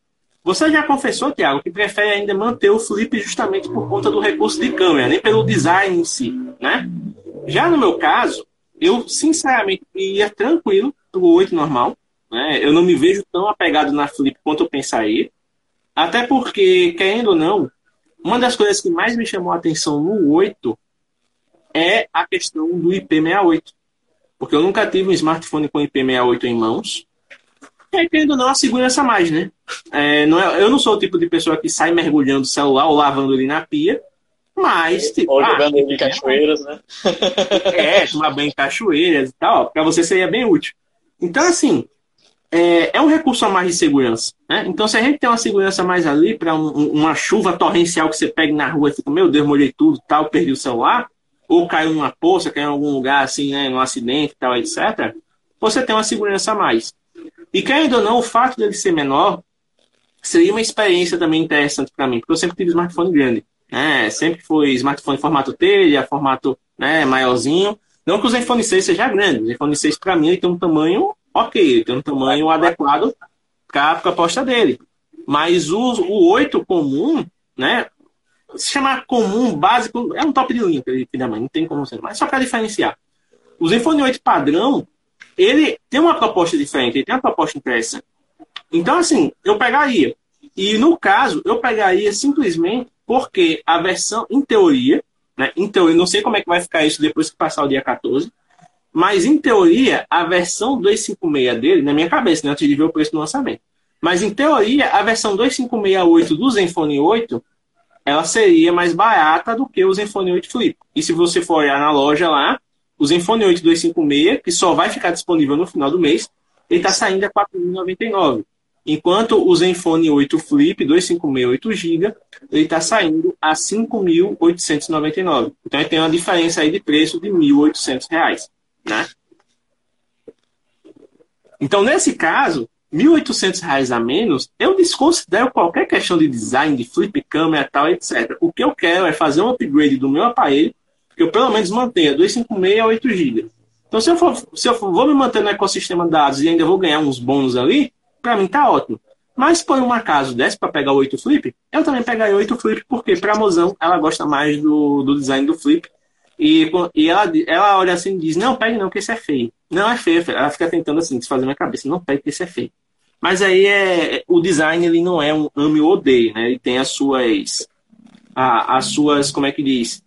Você já confessou, Tiago, que prefere ainda manter o flip justamente por conta do recurso de câmera, nem pelo design em si, né? Já no meu caso, eu sinceramente ia tranquilo pro 8 normal, né? Eu não me vejo tão apegado na Flip quanto eu pensaria. Até porque, querendo ou não, uma das coisas que mais me chamou a atenção no 8 é a questão do IP68. Porque eu nunca tive um smartphone com IP68 em mãos. Aí, querendo ou não, a segurança mais, né? É, não é, eu não sou o tipo de pessoa que sai mergulhando o celular ou lavando ele na pia. Mas, tipo. Ou jogando ah, em cachoeiras, né? é, tomar banho em cachoeiras e tal. Para você seria bem útil. Então, assim, é, é um recurso a mais de segurança. Né? Então, se a gente tem uma segurança mais ali para um, uma chuva torrencial que você pega na rua e fica, meu Deus, molhei tudo, tal, perdi o celular, ou caiu numa poça, caiu em algum lugar assim, né, num acidente, tal, etc., você tem uma segurança a mais. E querendo ou não, o fato dele ser menor seria uma experiência também interessante para mim, porque eu sempre tive smartphone grande. Né? Sempre foi smartphone formato telha, formato né, maiorzinho. Não que o Zenfone 6 seja grande. O Zenfone 6, para mim, ele tem um tamanho ok, ele tem um tamanho adequado para a proposta dele. Mas o, o 8 comum, né? Se chamar comum, básico, é um top de linha, não tem como ser. Mas só para diferenciar. O Zenfone 8 padrão, ele tem uma proposta diferente, ele tem uma proposta interessante. Então, assim, eu pegaria. E no caso, eu pegaria simplesmente porque a versão, em teoria, né? Em teoria, não sei como é que vai ficar isso depois que passar o dia 14, mas, em teoria, a versão 256 dele, na minha cabeça, né, antes de ver o preço do lançamento. Mas, em teoria, a versão 2568 do Zenfone 8, ela seria mais barata do que o Zenfone 8 Flip. E se você for olhar na loja lá, o Zenfone 8 256, que só vai ficar disponível no final do mês, ele está saindo a R$ 4.099. Enquanto o Zenfone 8 Flip 256 GB, ele está saindo a R$ 5.899. Então, ele tem uma diferença aí de preço de R$ 1.800. Né? Então, nesse caso, R$ 1.800 a menos, eu desconsidero qualquer questão de design, de flip câmera tal, etc. O que eu quero é fazer um upgrade do meu aparelho, que eu pelo menos mantenha 256 a 8 GB. Então, se eu, for, se eu for, vou me manter no ecossistema de dados e ainda vou ganhar uns bônus ali, para mim tá ótimo. Mas por um acaso desse para pegar o 8 flip, eu também pegaria o 8 flip, porque para a mozão ela gosta mais do, do design do flip. E, e ela, ela olha assim e diz: Não, pegue não, porque isso é feio. Não é feio, ela fica tentando assim, desfazer minha cabeça: Não pegue, porque isso é feio. Mas aí é, o design ele não é um ame ou odeio, né? Ele tem as suas. A, as suas, como é que diz?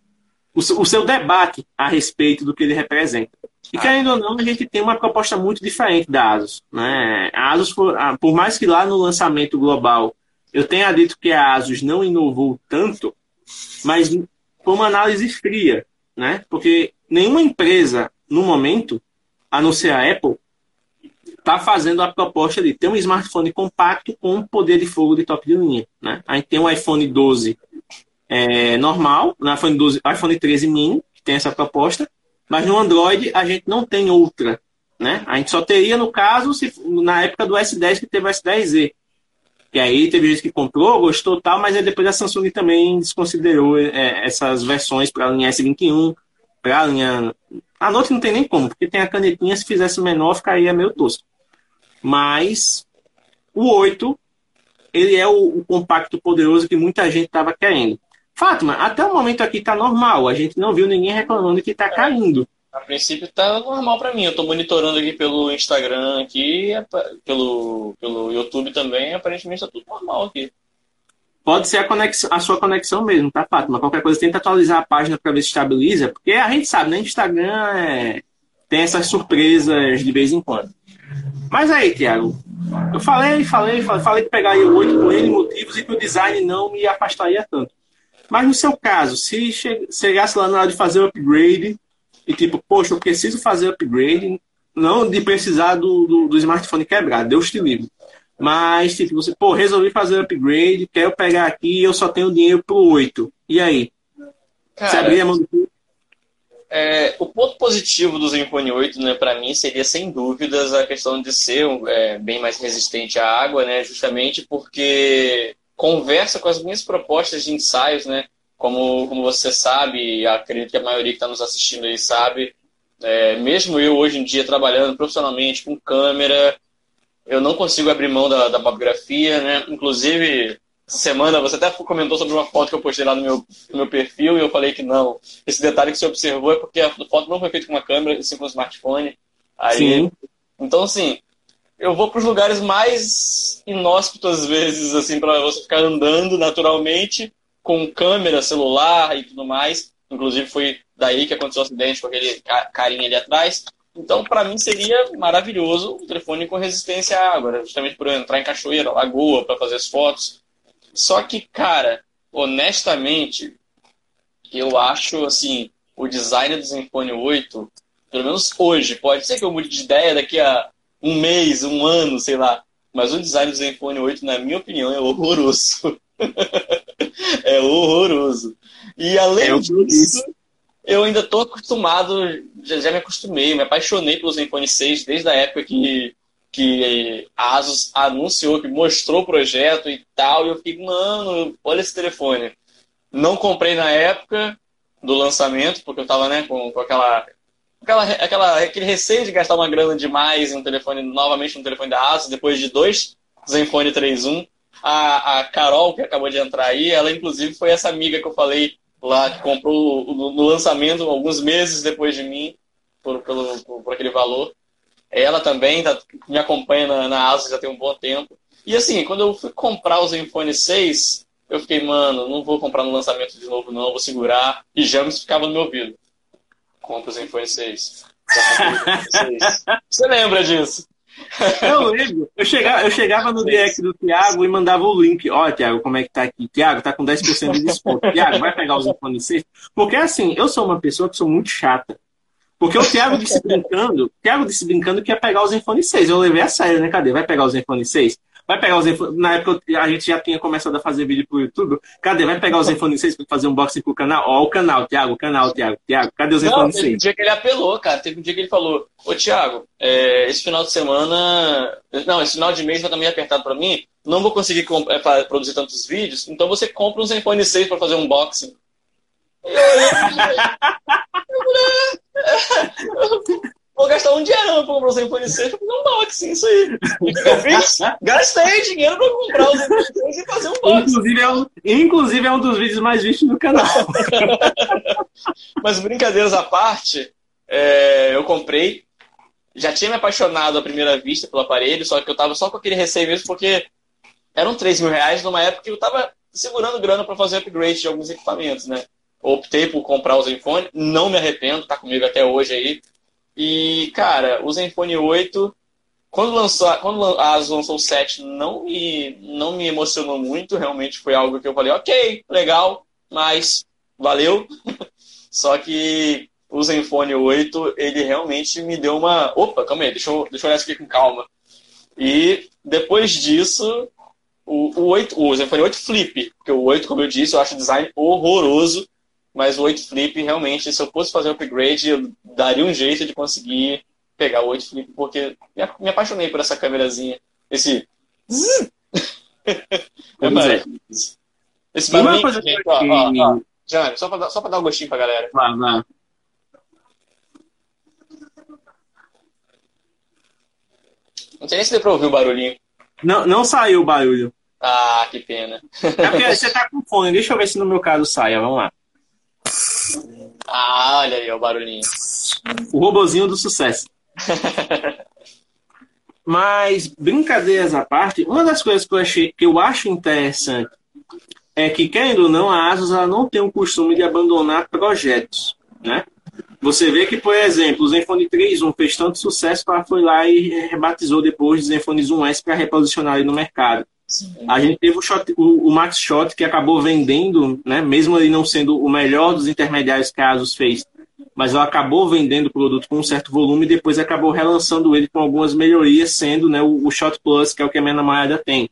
O, seu debate a respeito do que ele representa. E querendo ou não, a gente tem uma proposta muito diferente da ASUS. Né? A ASUS, por, por mais que lá no lançamento global eu tenha dito que a ASUS não inovou tanto, mas foi uma análise fria, né? Porque nenhuma empresa, no momento, a não ser a Apple, está fazendo a proposta de ter um smartphone compacto com poder de fogo de top de linha. Né? A gente tem um iPhone 12 é, normal, no iPhone, 12, iPhone 13 mini, que tem essa proposta, mas no Android a gente não tem outra. Né? A gente só teria, no caso, se, na época do S10 que teve o S10Z. Que aí teve gente que comprou, gostou tal, mas aí depois a Samsung também desconsiderou é, essas versões para a linha S21, para a linha. A Note não tem nem como, porque tem a canetinha, se fizesse menor, ficaria meio tosco. Mas o 8, ele é o, o compacto poderoso que muita gente estava querendo. Fátima, até o momento aqui tá normal. A gente não viu ninguém reclamando que tá caindo. A princípio tá normal para mim. Eu tô monitorando aqui pelo Instagram aqui, pelo, pelo YouTube também, aparentemente tá tudo normal aqui. Pode ser a, conexão, a sua conexão mesmo, tá, Fátima? Qualquer coisa, tenta atualizar a página para ver se estabiliza, porque a gente sabe, né? Instagram é... tem essas surpresas de vez em quando. Mas aí, Tiago, eu falei, falei, falei, falei de pegar o 8 por N motivos e que o design não me afastaria tanto. Mas no seu caso, se chegasse lá na hora de fazer o upgrade e tipo, poxa, eu preciso fazer upgrade, não de precisar do, do, do smartphone quebrado, Deus te livre. Mas, tipo, você, pô, resolvi fazer upgrade, quero pegar aqui e eu só tenho dinheiro pro 8. E aí? Cara, você abrir a mão do é, o ponto positivo do Zenfone 8, né, para mim, seria sem dúvidas a questão de ser é, bem mais resistente à água, né, justamente porque conversa com as minhas propostas de ensaios, né? Como, como você sabe, acredito que a maioria que está nos assistindo aí sabe, é, mesmo eu hoje em dia trabalhando profissionalmente com câmera, eu não consigo abrir mão da, da papografia, né? Inclusive, essa semana você até comentou sobre uma foto que eu postei lá no meu, no meu perfil e eu falei que não. Esse detalhe que você observou é porque a foto não foi feita com uma câmera, sim com um smartphone. Aí, sim. Então, assim, eu vou para os lugares mais inóspitos às vezes, assim, para você ficar andando naturalmente com câmera, celular e tudo mais. Inclusive foi daí que aconteceu o acidente com aquele carinha ali atrás. Então, para mim seria maravilhoso o telefone com resistência à água, né? justamente por eu entrar em cachoeira, lagoa, para fazer as fotos. Só que, cara, honestamente, eu acho assim, o design do Zenfone 8, pelo menos hoje, pode ser que eu mude de ideia daqui a um mês, um ano, sei lá. Mas o design do Zenfone 8, na minha opinião, é horroroso. é horroroso. E além é disso, eu ainda estou acostumado, já, já, me acostumei, me apaixonei pelo Zenfone 6 desde a época que, que a Asus anunciou, que mostrou o projeto e tal. E eu fiquei, mano, olha esse telefone. Não comprei na época do lançamento, porque eu estava né, com, com aquela aquela, aquela, aquele receio de gastar uma grana demais em um telefone, novamente um telefone da Asus, depois de dois Zenfone 3.1. A, a Carol, que acabou de entrar aí, ela inclusive foi essa amiga que eu falei lá, que comprou no, lançamento, alguns meses depois de mim, por, pelo, por, por aquele valor. Ela também tá, me acompanha na, na Asus já tem um bom tempo. E assim, quando eu fui comprar o Zenfone 6, eu fiquei, mano, não vou comprar no lançamento de novo, não, vou segurar. E James ficava no meu ouvido compra os 6. Você lembra disso? Eu lembro. Eu chegava, eu chegava no direct do Thiago e mandava o link. Ó, oh, Thiago, como é que tá aqui? Thiago, tá com 10% de desconto. Thiago, vai pegar os 6? Porque assim, eu sou uma pessoa que sou muito chata. Porque o Thiago disse brincando, Thiago disse brincando que ia pegar os Zenfone 6. Eu levei a sério, né? Cadê? Vai pegar os Zenfone 6? Vai pegar os iPhone. Na época a gente já tinha começado a fazer vídeo pro YouTube. Cadê? Vai pegar os iPhone 6 pra fazer um boxing pro canal? Ó, o canal, Thiago, o canal, Thiago, Thiago. Cadê os não, iPhone 6? Teve um dia que ele apelou, cara. Teve um dia que ele falou: Ô, Thiago, é, esse final de semana. Não, esse final de mês vai estar meio apertado pra mim. Não vou conseguir é, produzir tantos vídeos. Então você compra uns iPhone 6 pra fazer um gastar um dinheirão pra comprar o Zenfone 6 pra fazer um boxing, isso aí. Eu fiz? Gastei dinheiro pra comprar o Zenfone 6 e fazer um boxing. Inclusive é um, inclusive é um dos vídeos mais vistos do canal. Mas brincadeiras à parte, é, eu comprei. Já tinha me apaixonado à primeira vista pelo aparelho, só que eu tava só com aquele receio mesmo, porque eram 3 mil reais numa época que eu tava segurando grana para fazer upgrade de alguns equipamentos, né? Optei por comprar o Zenfone, não me arrependo, tá comigo até hoje aí. E, cara, o Zenfone 8, quando, lançou, quando a ASUS lançou o 7, não me, não me emocionou muito, realmente foi algo que eu falei, ok, legal, mas valeu. Só que o Zenfone 8, ele realmente me deu uma. Opa, calma aí, deixa eu, deixa eu olhar isso aqui com calma. E depois disso, o, o, 8, o Zenfone 8 Flip, porque o 8, como eu disse, eu acho o design horroroso, mas o 8 Flip, realmente, se eu fosse fazer o upgrade, eu daria um jeito de conseguir pegar o 8 Flip, porque me apaixonei por essa câmerazinha. Esse. é maravilhoso. Esse barulho, gente, ó, ó, ó. Jânio, só pra, dar, só pra dar um gostinho pra galera. Vai, vai. Não sei nem se deu pra ouvir o barulhinho. Não, não saiu o barulho. Ah, que pena. É porque você tá com fone. Deixa eu ver se no meu caso saia. Vamos lá. Ah, olha aí o barulhinho. O robozinho do sucesso. Mas, brincadeiras à parte, uma das coisas que eu achei que eu acho interessante é que, querendo ou não, a Asus ela não tem o costume de abandonar projetos, né? Você vê que, por exemplo, o Zenfone 3.1 fez tanto sucesso que ela foi lá e rebatizou depois de Zenfone 1S para reposicionar ele no mercado. Sim. A gente teve o, shot, o, o, Max Shot que acabou vendendo, né, mesmo ele não sendo o melhor dos intermediários que a Asus fez, mas ela acabou vendendo o produto com um certo volume e depois acabou relançando ele com algumas melhorias, sendo né, o, o Shot Plus, que é o que a minha namorada tem.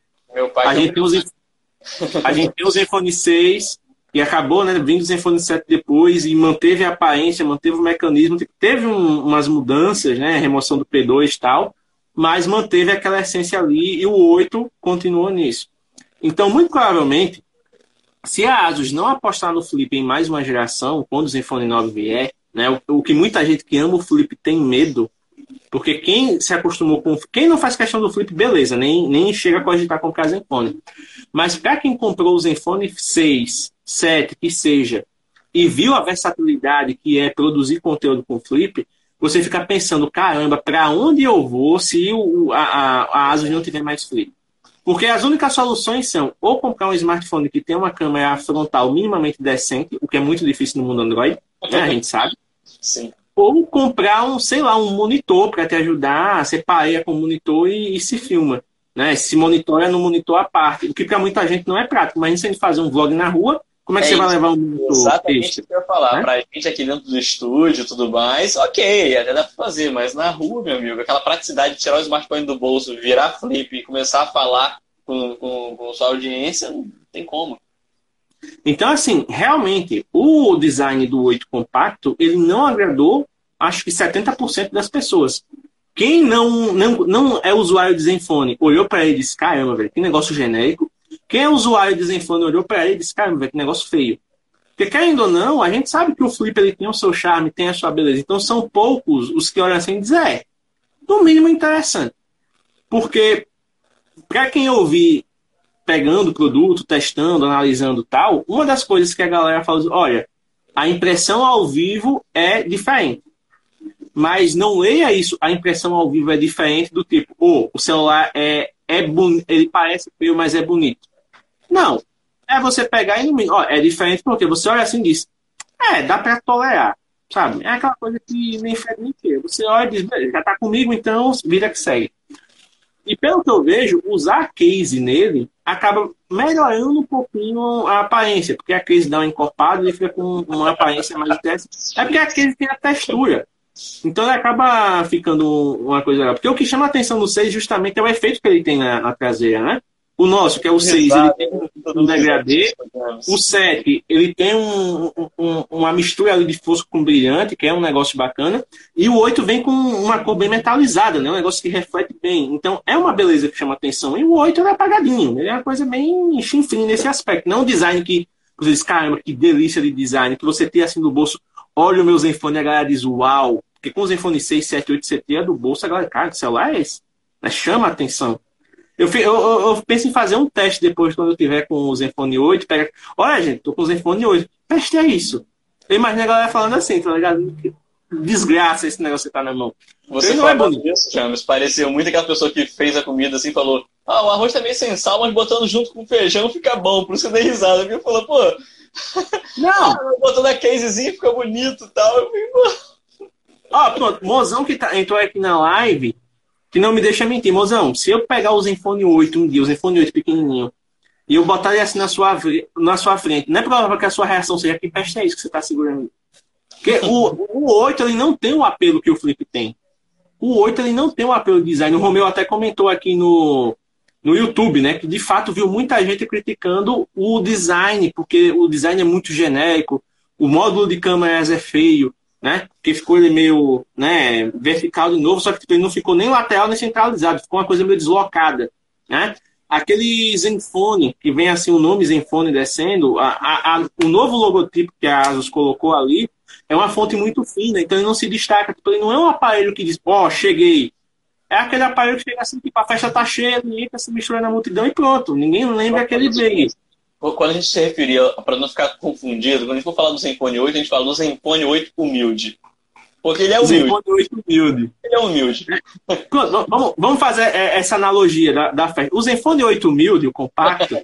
a, gente tem os, a gente tem o Zenfone 6, e acabou né, vindo o Zenfone 7 depois e manteve a aparência, manteve o mecanismo, teve um, umas mudanças, né, remoção do P2 e tal, mas manteve aquela essência ali e o 8 continuou nisso. Então, muito provavelmente, se a Asus não apostar no Flip em mais uma geração, quando o Zenfone 9 vier, né, o, o que muita gente que ama o Flip tem medo, porque quem se acostumou com. Quem não faz questão do Flip, beleza, nem, nem chega a cogitar comprar Zenfone. Mas para quem comprou o Zenfone 6 7, que seja, e viu a versatilidade que é produzir conteúdo com Flip, você fica pensando, caramba, para onde eu vou se o, a, a, a Asus não tiver mais Flip? Porque as únicas soluções são ou comprar um smartphone que tem uma câmera frontal minimamente decente, o que é muito difícil no mundo Android, né? a gente sabe. Sim. Ou comprar um, sei lá, um monitor para te ajudar, você pareia com o monitor e, e se filma. Né? Se monitora no monitor à parte, o que para muita gente não é prático. Mas se a gente fazer um vlog na rua, como é que é você isso. vai levar um monitor? Exatamente o que eu ia falar. Né? Pra gente aqui dentro do estúdio e tudo mais, ok, até dá pra fazer, mas na rua, meu amigo, aquela praticidade de tirar o smartphone do bolso, virar flip e começar a falar com, com, com sua audiência, não tem como. Então, assim, realmente, o design do 8 compacto, ele não agradou, acho que 70% das pessoas. Quem não, não, não é usuário de Zenfone olhou para ele e disse: caramba, velho, que negócio genérico. Quem é usuário de Zenfone olhou para ele e disse, cara, que negócio feio. Porque, querendo ou não, a gente sabe que o Flip ele tem o seu charme, tem a sua beleza. Então, são poucos os que olham assim e dizem, é, no mínimo interessante. Porque, para quem ouvir pegando o produto, testando, analisando tal, uma das coisas que a galera fala, olha, a impressão ao vivo é diferente. Mas não leia isso, a impressão ao vivo é diferente do tipo, oh, o celular é, é ele parece feio, mas é bonito. Não. É você pegar e. Ó, é diferente porque você olha assim e diz, é, dá para tolerar. Sabe? É aquela coisa que nem fede nem queira. Você olha e diz, já tá comigo, então vida que segue. E pelo que eu vejo, usar case nele acaba melhorando um pouquinho a aparência, porque a case dá uma encorpada e fica com uma aparência mais testa. É porque a case tem a textura. Então ele acaba ficando uma coisa legal. Porque o que chama a atenção no 6 justamente é o efeito que ele tem na, na traseira, né? O nosso, que é o 6, ele tem um degradê. O 7, ele tem um, um, uma mistura ali de fosco com brilhante, que é um negócio bacana. E o 8 vem com uma cor bem metalizada, né? Um negócio que reflete bem. Então é uma beleza que chama atenção. E o 8 é apagadinho. Ele é uma coisa bem chinfrim nesse aspecto. Não um design que você diz, caramba, que delícia de design. Que você tem assim no bolso, olha o meu Zenfone e a galera diz, uau, Porque com o Zenfone 6, 7, 8, você tira do bolso, a galera, cara, que celular é esse? Né? Chama a atenção. Eu, eu, eu, eu, penso em fazer um teste depois, quando eu tiver com o Zenfone 8. Pega... Olha, gente, tô com o Zenfone 8. Teste é isso. Eu imagino a galera falando assim, tá ligado? Desgraça esse negócio que tá na mão. Você não é bonito. isso, James. Pareceu muito aquela pessoa que fez a comida assim falou: Ah, o arroz tá meio sem sal, mas botando junto com o feijão fica bom. Por isso eu dei risada. Ele falou, pô. Não! ah, botando a casezinha fica bonito e tal. Eu falei, pô. Ó, pronto, mozão que tá, entrou aqui na live, que não me deixa mentir. Mozão, se eu pegar o Zenfone 8 um dia, o Zenfone 8 pequenininho, e eu botar ele assim na sua, na sua frente, não é provável que a sua reação seja que peste é isso que você está segurando. Porque o, o 8 ele não tem o apelo que o Flip tem. O 8 ele não tem o apelo de design. O Romeu até comentou aqui no, no YouTube, né? Que de fato viu muita gente criticando o design, porque o design é muito genérico, o módulo de câmeras é feio, né? Que ficou ele meio né, vertical de novo, só que tipo, ele não ficou nem lateral nem centralizado, ficou uma coisa meio deslocada, né? Aquele Zenfone, que vem assim o nome Zenfone descendo, a, a, a, o novo logotipo que a Asus colocou ali é uma fonte muito fina, então ele não se destaca. Tipo, ele não é um aparelho que diz, ó, oh, cheguei. É aquele aparelho que chega assim, tipo, a festa tá cheia, ninguém tá se misturando na multidão e pronto. Ninguém lembra que ele veio quando a gente se referia, para não ficar confundido, quando a gente for falar do Zenfone 8, a gente fala do Zenfone 8 humilde. Porque ele é humilde. Zenfone 8 humilde. Ele é humilde. vamos, vamos fazer é, essa analogia da, da festa. O Zenfone 8 humilde, o compacto,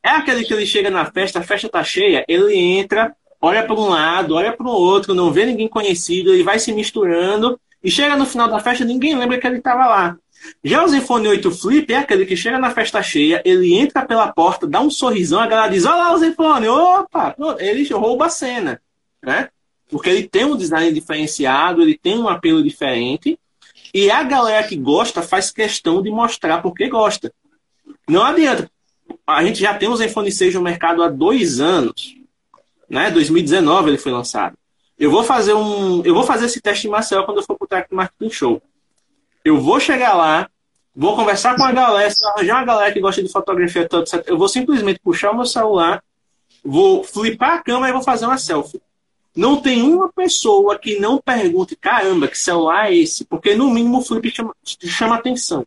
é aquele que ele chega na festa, a festa tá cheia, ele entra, olha para um lado, olha para o outro, não vê ninguém conhecido, ele vai se misturando, e chega no final da festa, ninguém lembra que ele estava lá. Já o Zenfone 8 Flip é aquele que chega na festa cheia, ele entra pela porta, dá um sorrisão, a galera diz: Olha lá o Zenfone, opa! Ele rouba a cena, né? Porque ele tem um design diferenciado, ele tem um apelo diferente, e a galera que gosta faz questão de mostrar porque gosta. Não adianta. A gente já tem o Zenfone 6 no mercado há dois anos, né? 2019 ele foi lançado. Eu vou fazer um, eu vou fazer esse teste em Marcel quando eu for pro Tech Marketing Show. Eu vou chegar lá, vou conversar com a galera, se arranjar uma galera que gosta de fotografia, etc. Eu vou simplesmente puxar o meu celular, vou flipar a câmera e vou fazer uma selfie. Não tem uma pessoa que não pergunte, caramba, que celular é esse? Porque no mínimo o flip chama, chama atenção.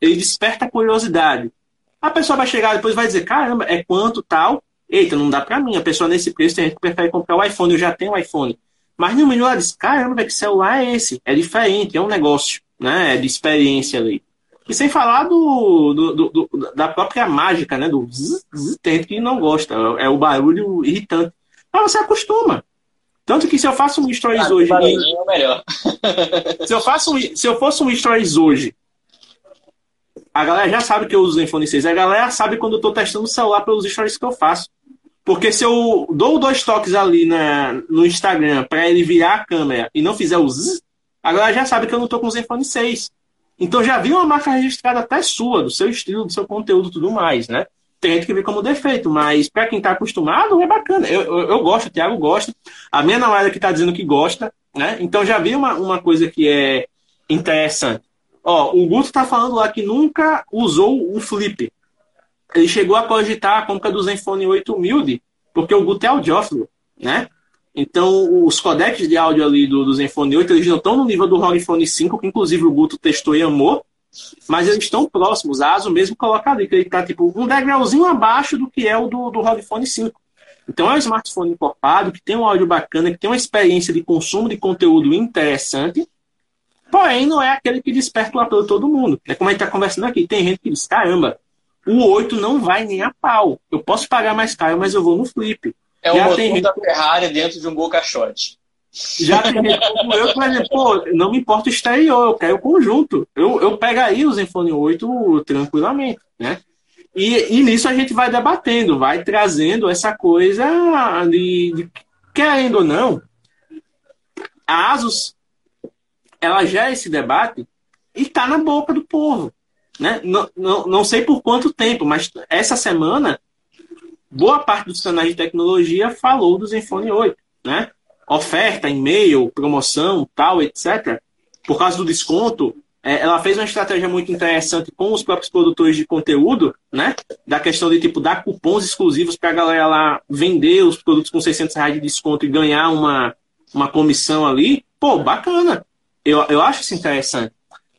Ele desperta a curiosidade. A pessoa vai chegar depois vai dizer, caramba, é quanto tal? Eita, não dá para mim. A pessoa nesse preço tem gente que prefere comprar o iPhone, eu já tenho o iPhone. Mas no mínimo ela diz, caramba, que celular é esse? É diferente, é um negócio né, de experiência ali. E sem falar do, do, do, do da própria mágica, né, do zzz, zzz, tem gente que não gosta, é o barulho irritante. Mas você acostuma. Tanto que se eu faço um stories ah, hoje. É melhor. se, eu faço, se eu fosse um stories hoje, a galera já sabe que eu uso o iPhone 6. A galera sabe quando eu estou testando o celular pelos stories que eu faço. Porque se eu dou dois toques ali na, no Instagram para ele virar a câmera e não fizer o zzz, Agora já sabe que eu não estou com o Zenfone 6. Então já vi uma marca registrada até sua, do seu estilo, do seu conteúdo tudo mais, né? Tem gente que vê como defeito, mas para quem está acostumado, é bacana. Eu, eu, eu, gosto, o Thiago gosta. A minha namorada que está dizendo que gosta, né? Então já vi uma, uma coisa que é interessante. Ó, o Guto está falando lá que nunca usou o Flip. Ele chegou a cogitar a compra do Zenfone 8 humilde, porque o Guto é audiófilo, né? Então, os codecs de áudio ali do, do Zenfone 8, eles não estão no nível do ROG Phone 5, que inclusive o Guto testou e amou, mas eles estão próximos. A ASO mesmo coloca ali, que ele está tipo um degrauzinho abaixo do que é o do, do ROG Phone 5. Então é um smartphone encorpado, que tem um áudio bacana, que tem uma experiência de consumo de conteúdo interessante, porém não é aquele que desperta o apelo de todo mundo. É como a gente está conversando aqui, tem gente que diz, caramba, o 8 não vai nem a pau. Eu posso pagar mais caro, mas eu vou no flip. É o já motor tem... da Ferrari dentro de um Gol Caixote. Já tem como eu que dizer, pô, não me importa o exterior, eu quero o conjunto. Eu, eu pegaria o Zenfone 8 tranquilamente, né? E, e nisso a gente vai debatendo, vai trazendo essa coisa de, de querendo ou não, a Asus, ela gera esse debate e está na boca do povo. Né? Não, não, não sei por quanto tempo, mas essa semana boa parte dos canais de tecnologia falou do Zenfone 8, né? Oferta, e-mail, promoção, tal, etc. Por causa do desconto, é, ela fez uma estratégia muito interessante com os próprios produtores de conteúdo, né? Da questão de tipo dar cupons exclusivos para a galera lá vender os produtos com 600 reais de desconto e ganhar uma, uma comissão ali. Pô, bacana. Eu, eu acho isso interessante.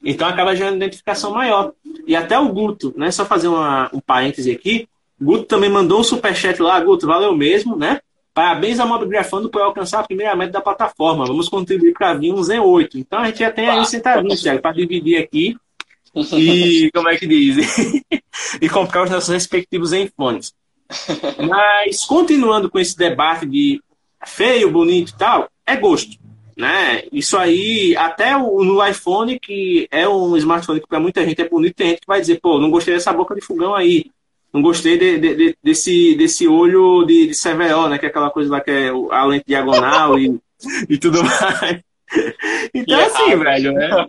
Então acaba gerando identificação maior. E até o Guto, né? Só fazer uma, um parêntese aqui. Guto também mandou um superchat lá. Guto, valeu mesmo, né? Parabéns ao Mobigrafando por alcançar a primeira meta da plataforma. Vamos contribuir para vir um Z8. Então a gente já tem aí um centavinho, Thiago, para dividir aqui. E como é que diz? e comprar os nossos respectivos enfones. Mas continuando com esse debate de feio, bonito e tal, é gosto. Né? Isso aí, até o, no iPhone, que é um smartphone que para muita gente é bonito, tem gente que vai dizer, pô, não gostei dessa boca de fogão aí. Não gostei de, de, de, desse, desse olho de, de CVO, né? Que é aquela coisa lá que é a lente diagonal e, e tudo mais. Então, e assim, errado. velho, né?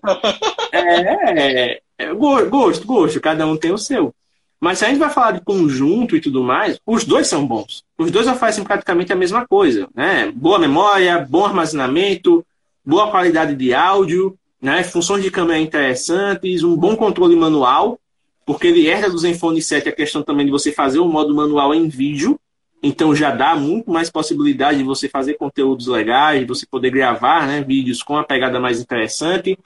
É, é, gosto, gosto, cada um tem o seu. Mas se a gente vai falar de conjunto e tudo mais, os dois são bons. Os dois oferecem praticamente a mesma coisa, né? Boa memória, bom armazenamento, boa qualidade de áudio, né? Funções de câmera interessantes, um bom controle manual porque ele herda do Zenfone 7 a questão também de você fazer um modo manual em vídeo, então já dá muito mais possibilidade de você fazer conteúdos legais, de você poder gravar né, vídeos com a pegada mais interessante.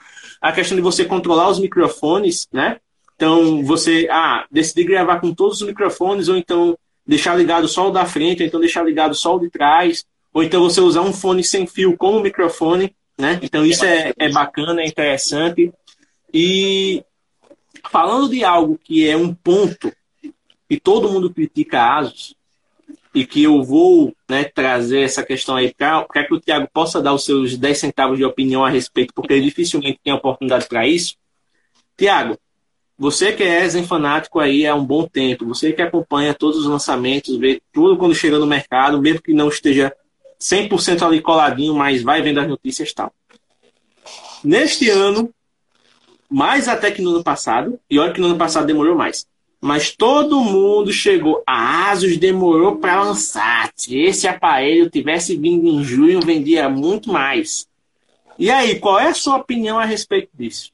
A questão de você controlar os microfones, né? Então você ah, decidir gravar com todos os microfones, ou então deixar ligado só o da frente, ou então deixar ligado só o de trás, ou então você usar um fone sem fio como microfone, né? Então isso é, é bacana, é interessante. E falando de algo que é um ponto que todo mundo critica a ASUS, e que eu vou né, trazer essa questão aí para que o Tiago possa dar os seus 10 centavos de opinião a respeito, porque ele dificilmente tem oportunidade para isso. Tiago, você que é Zen fanático aí há um bom tempo, você que acompanha todos os lançamentos, vê tudo quando chega no mercado, mesmo que não esteja 100% ali coladinho, mas vai vendo as notícias e tal. Neste ano, mais até que no ano passado, e olha que no ano passado demorou mais. Mas todo mundo chegou. A Asus demorou para lançar. Se esse aparelho tivesse vindo em junho, vendia muito mais. E aí, qual é a sua opinião a respeito disso?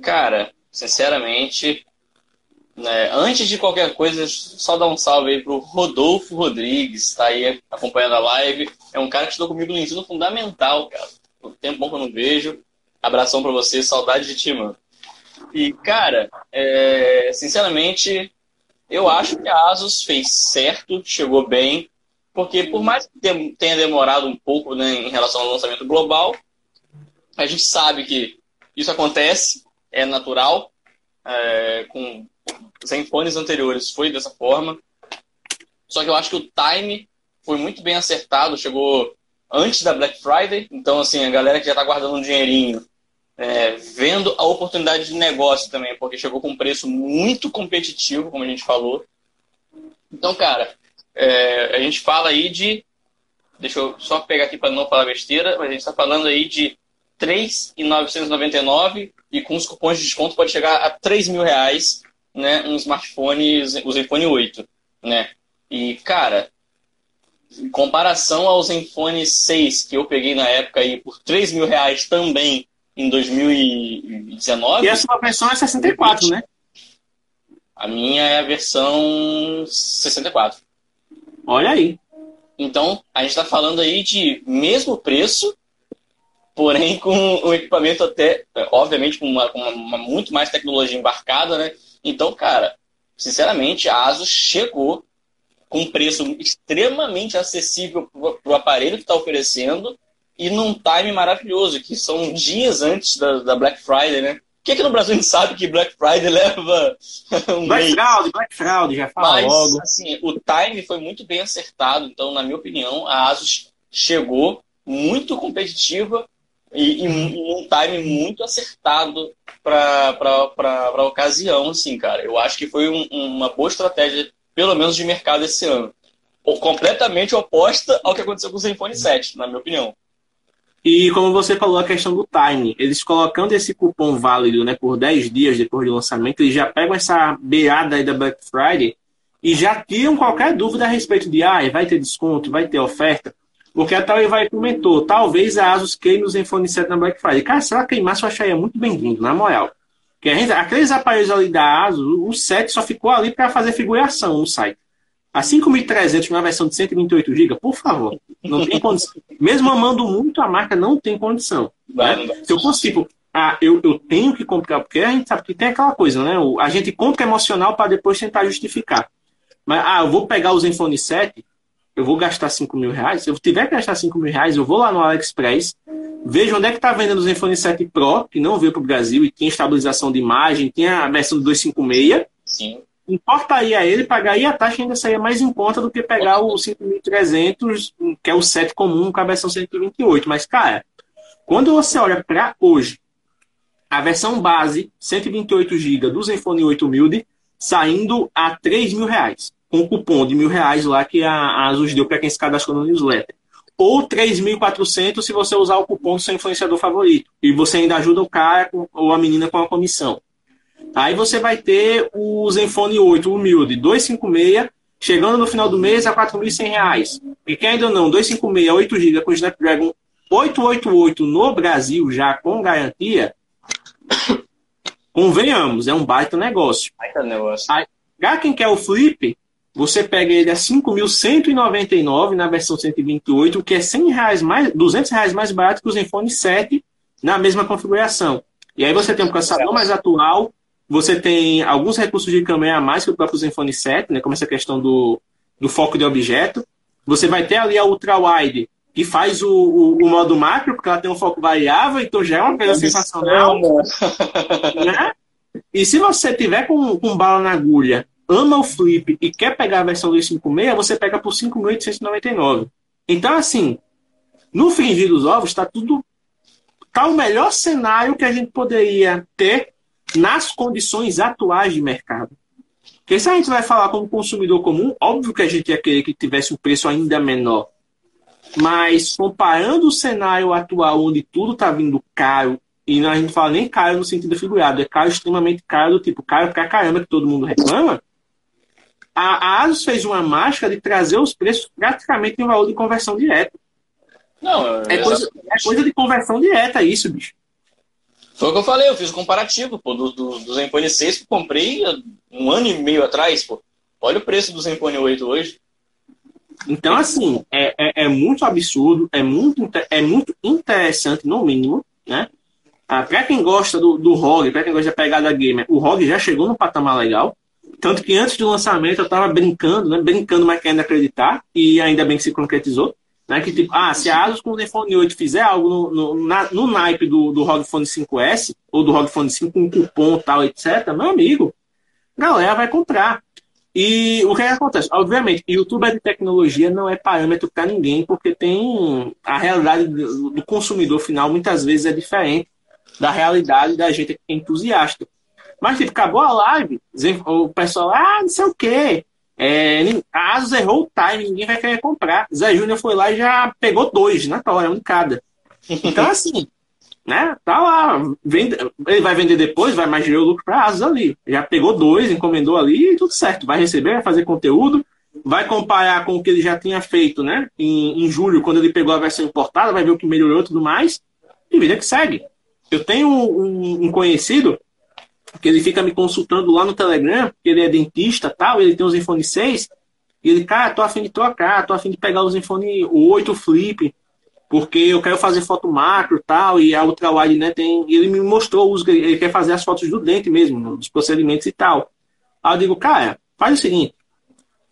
Cara, sinceramente, né, antes de qualquer coisa, só dar um salve aí pro Rodolfo Rodrigues, está aí acompanhando a live. É um cara que estudou comigo no ensino fundamental, cara. O tempo bom que eu não vejo. Abração para você, saudade de ti, mano. E, cara, é, sinceramente, eu acho que a Asus fez certo, chegou bem, porque por mais que tenha demorado um pouco né, em relação ao lançamento global, a gente sabe que isso acontece, é natural. É, com os iPhones anteriores foi dessa forma. Só que eu acho que o time foi muito bem acertado, chegou antes da Black Friday, então assim, a galera que já está guardando um dinheirinho é, vendo a oportunidade de negócio também, porque chegou com um preço muito competitivo, como a gente falou. Então, cara, é, a gente fala aí de. Deixa eu só pegar aqui para não falar besteira, mas a gente está falando aí de 3,999 e com os cupons de desconto pode chegar a 3 mil reais, né? Um smartphone, o Zenfone 8, né? E, cara, em comparação ao Zenfone 6 que eu peguei na época aí por 3 mil reais também, em 2019. E a sua versão é 64, né? A minha é a versão 64. Olha aí. Então, a gente está falando aí de mesmo preço, porém com um equipamento até, obviamente, com uma, com uma muito mais tecnologia embarcada, né? Então, cara, sinceramente, a ASUS chegou com um preço extremamente acessível para o aparelho que está oferecendo e num time maravilhoso, que são dias antes da, da Black Friday, né? Por que, que no Brasil a gente sabe que Black Friday leva um Black mês? Fraud, Black Fraud, já fala Mas, logo. assim, o time foi muito bem acertado. Então, na minha opinião, a Asus chegou muito competitiva e, e um time muito acertado para a ocasião, assim, cara. Eu acho que foi um, uma boa estratégia, pelo menos de mercado esse ano. Completamente oposta ao que aconteceu com o Zenfone 7, na minha opinião. E como você falou, a questão do time. Eles colocando esse cupom válido né, por 10 dias depois do lançamento, eles já pegam essa beirada aí da Black Friday e já tiram qualquer dúvida a respeito de ah, vai ter desconto, vai ter oferta. Porque a Taui vai comentou, talvez a Asus queime os Zenfone 7 na Black Friday. Cara, se ela queimasse, eu acharia muito bem-vindo, na moral. Porque a gente, aqueles aparelhos ali da Asus, o 7 só ficou ali para fazer figuração no site. A 5.300 na versão de 128 GB, por favor, não tem condição. Mesmo amando muito, a marca não tem condição. Né? Se eu fosse, tipo, ah, eu, eu tenho que comprar, porque a gente sabe que tem aquela coisa, né? A gente compra emocional para depois tentar justificar. Mas, ah, eu vou pegar o Zenfone 7, eu vou gastar 5 mil reais. Se eu tiver que gastar 5 mil reais, eu vou lá no AliExpress, vejo onde é que está vendendo o Zenfone 7 Pro, que não veio para o Brasil e tinha estabilização de imagem, tinha a versão do 256. Sim importaria ele, pagaria a taxa e ainda saía mais em conta do que pegar o 5.300, que é o set comum com a versão 128. Mas, cara, quando você olha para hoje, a versão base, 128 GB do Zenfone 8000, saindo a 3 mil reais, com o cupom de mil reais lá que a Asus deu para quem se cadastrou no newsletter. Ou 3.400 se você usar o cupom do seu influenciador favorito. E você ainda ajuda o cara ou a menina com a comissão. Aí você vai ter o Zenfone 8 humilde, 256, chegando no final do mês a R$ 4.100. E quem ainda não, 256, 8 GB com Snapdragon 888 no Brasil, já com garantia, convenhamos, é um baita negócio. Baita negócio. Aí, quem quer o Flip, você pega ele a 5.199 na versão 128, que é 100 reais mais, 200 reais mais barato que o Zenfone 7 na mesma configuração. E aí você tem um processador mais atual, você tem alguns recursos de câmera a mais que o próprio Zenfone 7, né, como essa questão do, do foco de objeto. Você vai ter ali a ultra-wide, que faz o, o, o, modo macro, porque ela tem um foco variável, então já é uma coisa sensacional. Né? E se você tiver com, com bala na agulha, ama o Flip e quer pegar a versão 256, você pega por 5.899. Então, assim, no fingir dos ovos, está tudo. Está o melhor cenário que a gente poderia ter nas condições atuais de mercado. Porque se a gente vai falar como consumidor comum, óbvio que a gente ia querer que tivesse um preço ainda menor. Mas comparando o cenário atual, onde tudo está vindo caro, e a gente fala nem caro no sentido figurado, é caro extremamente caro, do tipo caro pra caramba que todo mundo reclama, a, a Asus fez uma mágica de trazer os preços praticamente em valor de conversão direta. Não, é, coisa, é coisa de conversão direta isso, bicho. Foi o que eu falei, eu fiz o comparativo pô, do, do, do Zenfone 6 que comprei um ano e meio atrás. Pô. Olha o preço do Zenfone 8 hoje. Então, assim, é, é, é, muito absurdo, é muito, é muito interessante, no mínimo, né? Ah, para quem gosta do, do ROG, para quem gosta da pegada gamer, o ROG já chegou no patamar legal. Tanto que antes do lançamento eu estava brincando, né? Brincando, mas querendo acreditar, e ainda bem que se concretizou. Né? Que tipo, ah, se a Asus com o Zenfone 8 fizer algo no, no, na, no naipe do, do ROG Phone 5S, ou do ROG Phone 5 com cupom tal, etc., meu amigo, galera vai comprar. E o que, é que acontece? Obviamente, youtuber de tecnologia não é parâmetro para ninguém, porque tem a realidade do, do, consumidor final muitas vezes é diferente da realidade da gente que é entusiasta. Mas, tipo, acabou a live, o pessoal, ah, não sei o quê, é, a Asus errou o time, ninguém vai querer comprar. Zé Júnior foi lá e já pegou dois na hora, um cada. Então, assim, né? Tá lá. Vende, ele vai vender depois, vai mais o lucro para Asus ali. Já pegou dois, encomendou ali e tudo certo. Vai receber, vai fazer conteúdo, vai comparar com o que ele já tinha feito, né? Em, em julho, quando ele pegou a versão importada, vai ver o que melhorou e tudo mais. E vida que segue. Eu tenho um, um conhecido que ele fica me consultando lá no Telegram, porque ele é dentista tal, ele tem os iPhone 6, e ele, cara, tô afim de trocar, tô afim de pegar os iPhone 8 Flip, porque eu quero fazer foto macro tal, e a ultrawide, né, tem... Ele me mostrou, os, ele quer fazer as fotos do dente mesmo, dos procedimentos e tal. Aí eu digo, cara, faz o seguinte,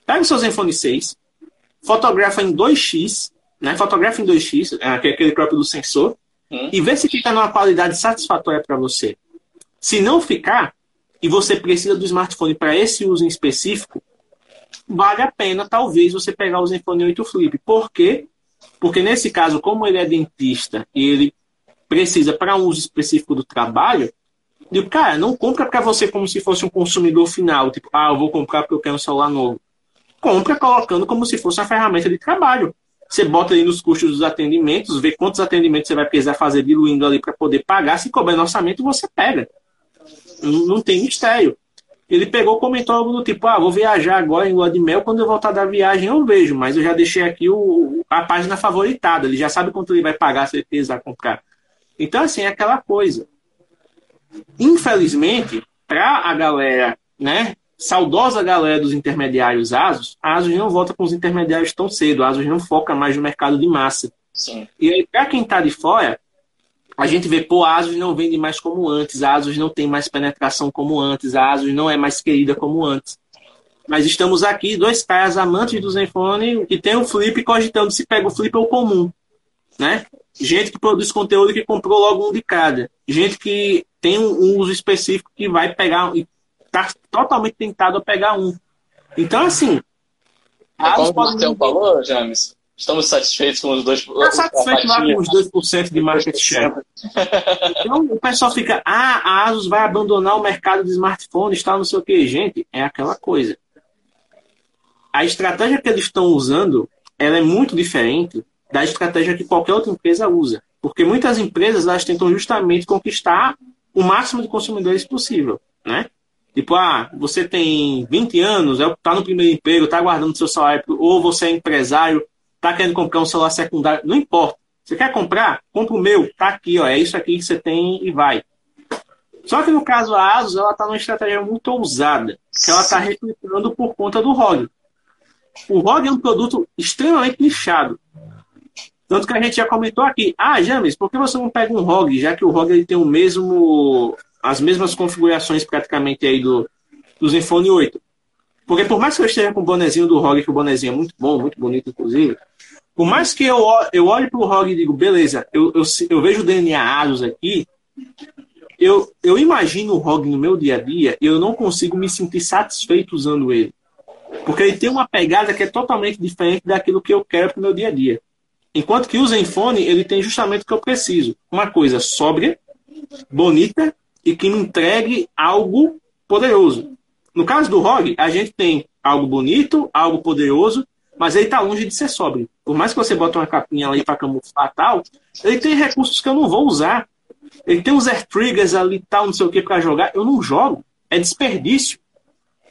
pega os seus iPhone 6, fotografa em 2x, né, fotografa em 2x, é aquele próprio do sensor, hum. e vê se fica numa qualidade satisfatória para você. Se não ficar, e você precisa do smartphone para esse uso em específico, vale a pena talvez você pegar o Zenfone 8 Flip. Por quê? Porque nesse caso, como ele é dentista e ele precisa para um uso específico do trabalho, digo, cara, não compra para você como se fosse um consumidor final, tipo, ah, eu vou comprar porque eu quero um celular novo. Compra colocando como se fosse uma ferramenta de trabalho. Você bota ali nos custos dos atendimentos, vê quantos atendimentos você vai precisar fazer diluindo ali para poder pagar. Se couber no orçamento, você pega. Não, tem mistério. Ele pegou comentou algo do tipo: ah, vou viajar agora em Lua de Mel, quando eu voltar da viagem eu vejo, mas eu já deixei aqui o, a página favoritada, ele já sabe quanto ele vai pagar se ele precisar comprar. Então, assim, é aquela coisa. Infelizmente, para a galera, né, saudosa galera dos intermediários ASUS, a ASUS não volta com os intermediários tão cedo, a ASUS não foca mais no mercado de massa. Sim. E aí, para quem está de fora, a gente vê, pô, a ASUS não vende mais como antes, a ASUS não tem mais penetração como antes, a ASUS não é mais querida como antes. Mas estamos aqui, dois caras amantes do Zenfone, que tem o Flip cogitando se pega o Flip ou o comum. Né? Gente que produz conteúdo que comprou logo um de cada. Gente que tem um uso específico que vai pegar e está totalmente tentado a pegar um. Então, assim. É como o Marcelo falou, James, estamos satisfeitos com os dois. Está satisfeito lá com os 2% de market share. Então, o pessoal fica, ah, a Asus vai abandonar o mercado de smartphones, tal, não sei o que. Gente, é aquela coisa. A estratégia que eles estão usando, ela é muito diferente da estratégia que qualquer outra empresa usa. Porque muitas empresas, elas tentam justamente conquistar o máximo de consumidores possível, né? Tipo, ah, você tem 20 anos, está é no primeiro emprego, está guardando seu salário, ou você é empresário, está querendo comprar um celular secundário, não importa. Você quer comprar? Compra o meu, tá aqui, ó, é isso aqui que você tem e vai. Só que no caso a Asus, ela está numa estratégia muito ousada, que ela está replicando por conta do ROG. O ROG é um produto extremamente nichado. Tanto que a gente já comentou aqui, ah, James, por que você não pega um ROG, já que o ROG ele tem o mesmo, as mesmas configurações praticamente aí do, do Zenfone 8? Porque por mais que eu esteja com o bonezinho do ROG, que o bonezinho é muito bom, muito bonito, inclusive, por mais que eu, eu olhe para o ROG e digo, beleza, eu, eu, eu vejo o DNA ASUS aqui, eu, eu imagino o ROG no meu dia a dia e eu não consigo me sentir satisfeito usando ele. Porque ele tem uma pegada que é totalmente diferente daquilo que eu quero para o meu dia a dia. Enquanto que o Zenfone, ele tem justamente o que eu preciso. Uma coisa sóbria, bonita e que me entregue algo poderoso. No caso do ROG, a gente tem algo bonito, algo poderoso, mas ele está longe de ser sóbrio. Por mais que você bote uma capinha ali para camuflar tal, ele tem recursos que eu não vou usar. Ele tem uns air triggers ali tal, não sei o que para jogar. Eu não jogo. É desperdício.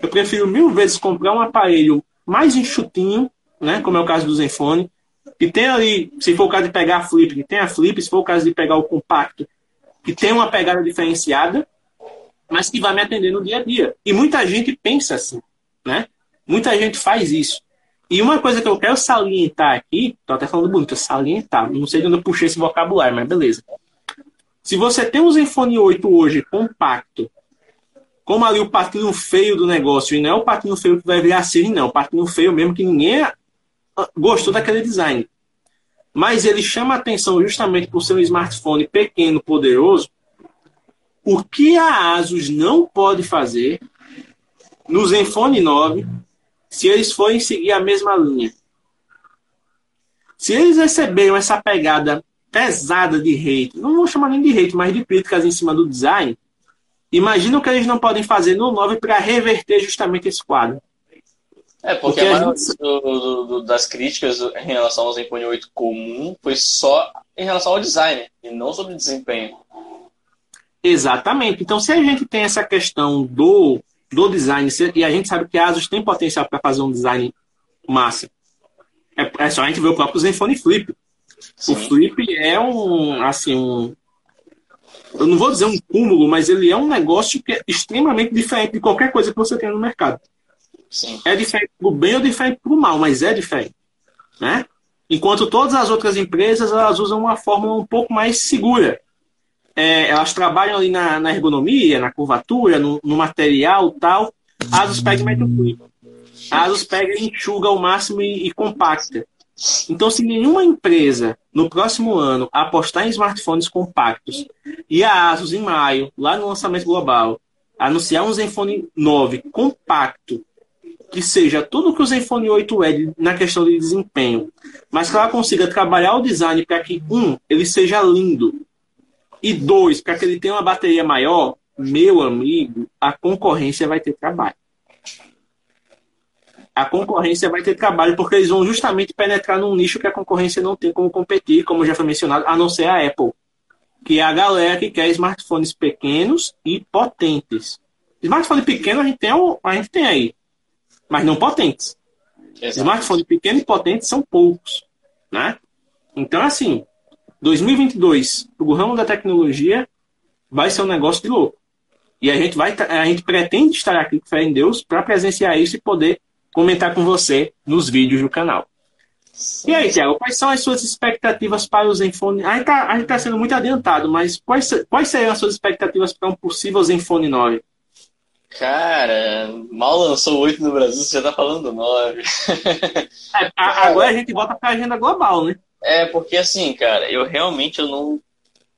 Eu prefiro mil vezes comprar um aparelho mais enxutinho, né, como é o caso do Zenfone, que tem ali, se for o caso de pegar a flip, que tem a flip, se for o caso de pegar o compacto, que tem uma pegada diferenciada, mas que vai me atender no dia a dia. E muita gente pensa assim, né? Muita gente faz isso. E uma coisa que eu quero salientar aqui, tô até falando bonito, salientar, não sei de onde eu puxei esse vocabulário, mas beleza. Se você tem um Zenfone 8 hoje compacto, como ali o patinho feio do negócio, e não é o patinho feio que vai virar assim, não, o patinho feio mesmo que ninguém gostou daquele design. Mas ele chama atenção justamente por ser um smartphone pequeno, poderoso. O que a Asus não pode fazer no Zenfone 9 se eles forem seguir a mesma linha? Se eles receberam essa pegada pesada de hate, não vou chamar nem de hate, mas de críticas em cima do design, imagina o que eles não podem fazer no 9 para reverter justamente esse quadro. É, porque, porque a maioria gente... do, do, das críticas em relação ao Zenfone 8 comum foi só em relação ao design e não sobre desempenho. Exatamente. Então, se a gente tem essa questão do, do design, e a gente sabe que a Asus tem potencial para fazer um design massa, é, é, só a gente ver o próprio Zenfone Flip. Sim. O Flip é um, assim, um, eu não vou dizer um cúmulo, mas ele é um negócio que é extremamente diferente de qualquer coisa que você tenha no mercado. Sim. É diferente pro bem ou diferente pro mal, mas é diferente. Né? Enquanto todas as outras empresas elas usam uma fórmula um pouco mais segura. É, elas trabalham ali na, na ergonomia, na curvatura, no, no, material tal. Asus pega e mete o Asus pega e enxuga ao máximo e, e compacta. Então, se nenhuma empresa no próximo ano apostar em smartphones compactos e a Asus em maio, lá no lançamento global, anunciar um Zenfone 9 compacto que seja tudo que o Zenfone 8 é na questão de desempenho, mas que ela consiga trabalhar o design para que, um, ele seja lindo, e dois, para que ele tenha uma bateria maior, meu amigo, a concorrência vai ter trabalho. A concorrência vai ter trabalho porque eles vão justamente penetrar num nicho que a concorrência não tem como competir, como já foi mencionado, a não ser a Apple, que é a galera que quer smartphones pequenos e potentes. Smartphone pequeno a gente tem, a gente tem aí mas não potentes. Exato. Smartphones pequenos e potentes são poucos, né? Então, assim, 2022, o ramo da tecnologia vai ser um negócio de louco. E a gente vai, a gente pretende estar aqui com fé em Deus para presenciar isso e poder comentar com você nos vídeos do canal. Sim. E aí, Tiago, quais são as suas expectativas para o Zenfone? A gente está tá sendo muito adiantado, mas quais, quais seriam as suas expectativas para um possível Zenfone 9? Cara, mal lançou 8 no Brasil, você já tá falando 9. É, agora a gente volta para a agenda global, né? É, porque assim, cara, eu realmente eu não,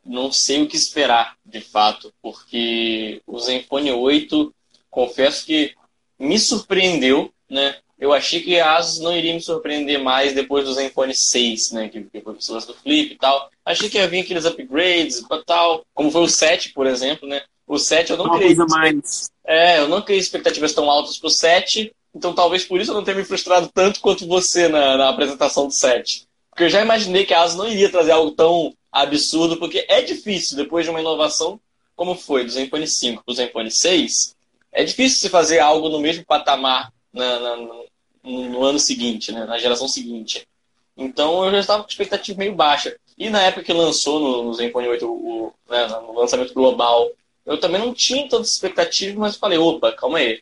não sei o que esperar, de fato, porque o Zenfone 8, confesso que me surpreendeu, né? Eu achei que a Asus não iria me surpreender mais depois do Zenfone 6, né? Que, que foi o lance do Flip e tal. Achei que ia vir aqueles upgrades e tal, como foi o 7, por exemplo, né? O 7 eu não criei. Mais. É, eu não criei expectativas tão altas pro 7, então talvez por isso eu não tenha me frustrado tanto quanto você na, na apresentação do 7. Porque eu já imaginei que a ASUS não iria trazer algo tão absurdo, porque é difícil, depois de uma inovação como foi do Zenfone 5 para o Zenfone 6, é difícil se fazer algo no mesmo patamar na, na, no, no, ano seguinte, né, na geração seguinte. Então eu já estava com expectativa meio baixa. E na época que lançou no, no Zenfone 8, o, né, no lançamento global, eu também não tinha tantas expectativas, mas falei, opa, calma aí.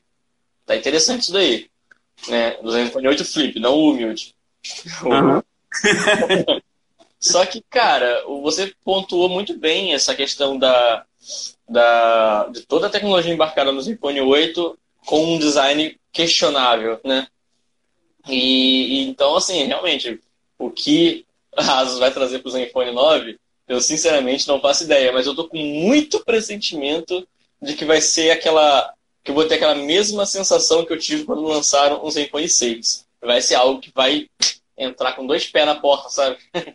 Tá interessante isso daí. Né? Do Zenfone 8 Flip, não o humilde. Uhum. Só que, cara, você pontuou muito bem essa questão da, da, de toda a tecnologia embarcada no Zenfone 8 com um design questionável, né? E, e então, assim, realmente, o que a Asus vai trazer para o Zenfone 9, eu sinceramente não faço ideia, mas eu tô com muito pressentimento de que vai ser aquela. que eu vou ter aquela mesma sensação que eu tive quando lançaram o Zenfone 6. Vai ser algo que vai entrar com dois pés na porta, sabe?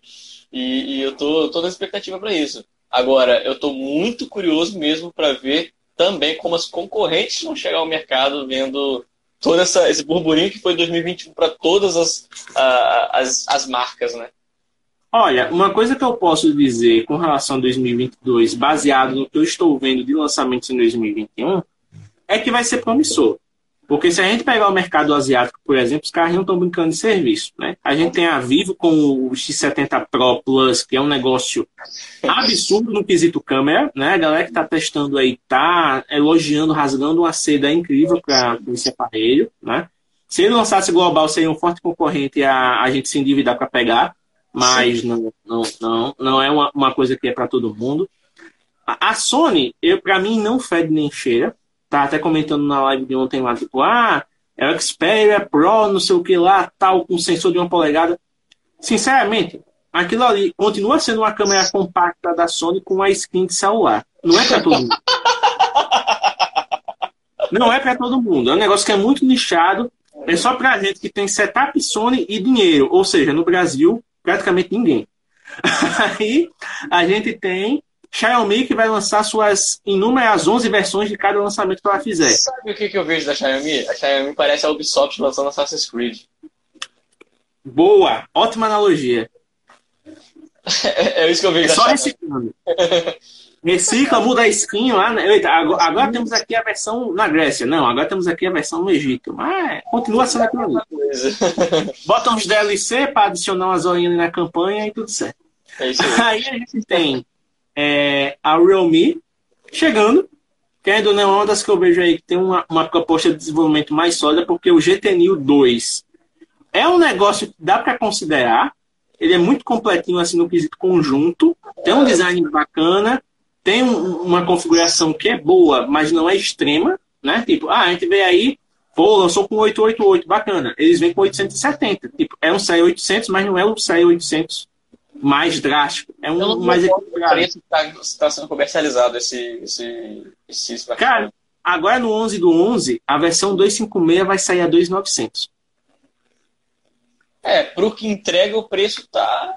e, e, eu tô, na expectativa para isso. Agora, eu tô muito curioso mesmo para ver também como as concorrentes vão chegar ao mercado vendo todo essa, esse burburinho que foi 2021 para todas as, as, as marcas, né? Olha, uma coisa que eu posso dizer com relação a 2022, baseado no que eu estou vendo de lançamentos em 2021, é que vai ser promissor. Porque se a gente pegar o mercado asiático, por exemplo, os caras não estão brincando de serviço. Né? A gente tem a Vivo com o X70 Pro Plus, que é um negócio absurdo no quesito câmera. Né? A galera que está testando aí está elogiando, rasgando uma seda incrível para esse aparelho. Né? Se ele lançasse global, seria um forte concorrente a, a gente se endividar para pegar. Mas não, não, não, não é uma, uma coisa que é para todo mundo. A, a Sony, para mim, não fede nem cheira tá até comentando na live de ontem lá, tipo, ah, é o Xperia Pro, não sei o que lá, tal, com sensor de uma polegada. Sinceramente, aquilo ali continua sendo uma câmera compacta da Sony com a skin de celular. Não é para todo mundo. Não é para todo mundo. É um negócio que é muito nichado. É só pra gente que tem setup Sony e dinheiro. Ou seja, no Brasil, praticamente ninguém. Aí a gente tem Xiaomi que vai lançar suas inúmeras 11 versões de cada lançamento que ela fizer. Sabe o que, que eu vejo da Xiaomi? A Xiaomi parece a Ubisoft lançando Assassin's Creed. Boa! Ótima analogia. é, isso que eu vejo é da só reciclando. Recicla, muda a skin lá. Né? Eita, agora, agora, temos aqui a versão na Grécia. Não, agora temos aqui a versão no Egito. Mas continua sendo aquilo ali. Bota uns DLC para adicionar umas horinhas na campanha e tudo certo. É aí a gente tem é, a Realme chegando. Querendo ou não, é uma das que eu vejo aí que tem uma, uma proposta de desenvolvimento mais sólida, porque o GT Neo 2 é um negócio que dá para considerar. Ele é muito completinho assim no quesito conjunto, tem um design bacana, tem um, uma configuração que é boa, mas não é extrema, né? Tipo, ah, a gente vê aí, pô, lançou com 888, bacana. Eles vêm com 870. Tipo, é um SAI 800, mas não é um SAI 800 mais drástico. É um mais equilibrado. preço está tá sendo comercializado esse, esse, esse Cara, agora no 11 do 11, a versão 256 vai sair a 2,900. É, pro que entrega o preço tá.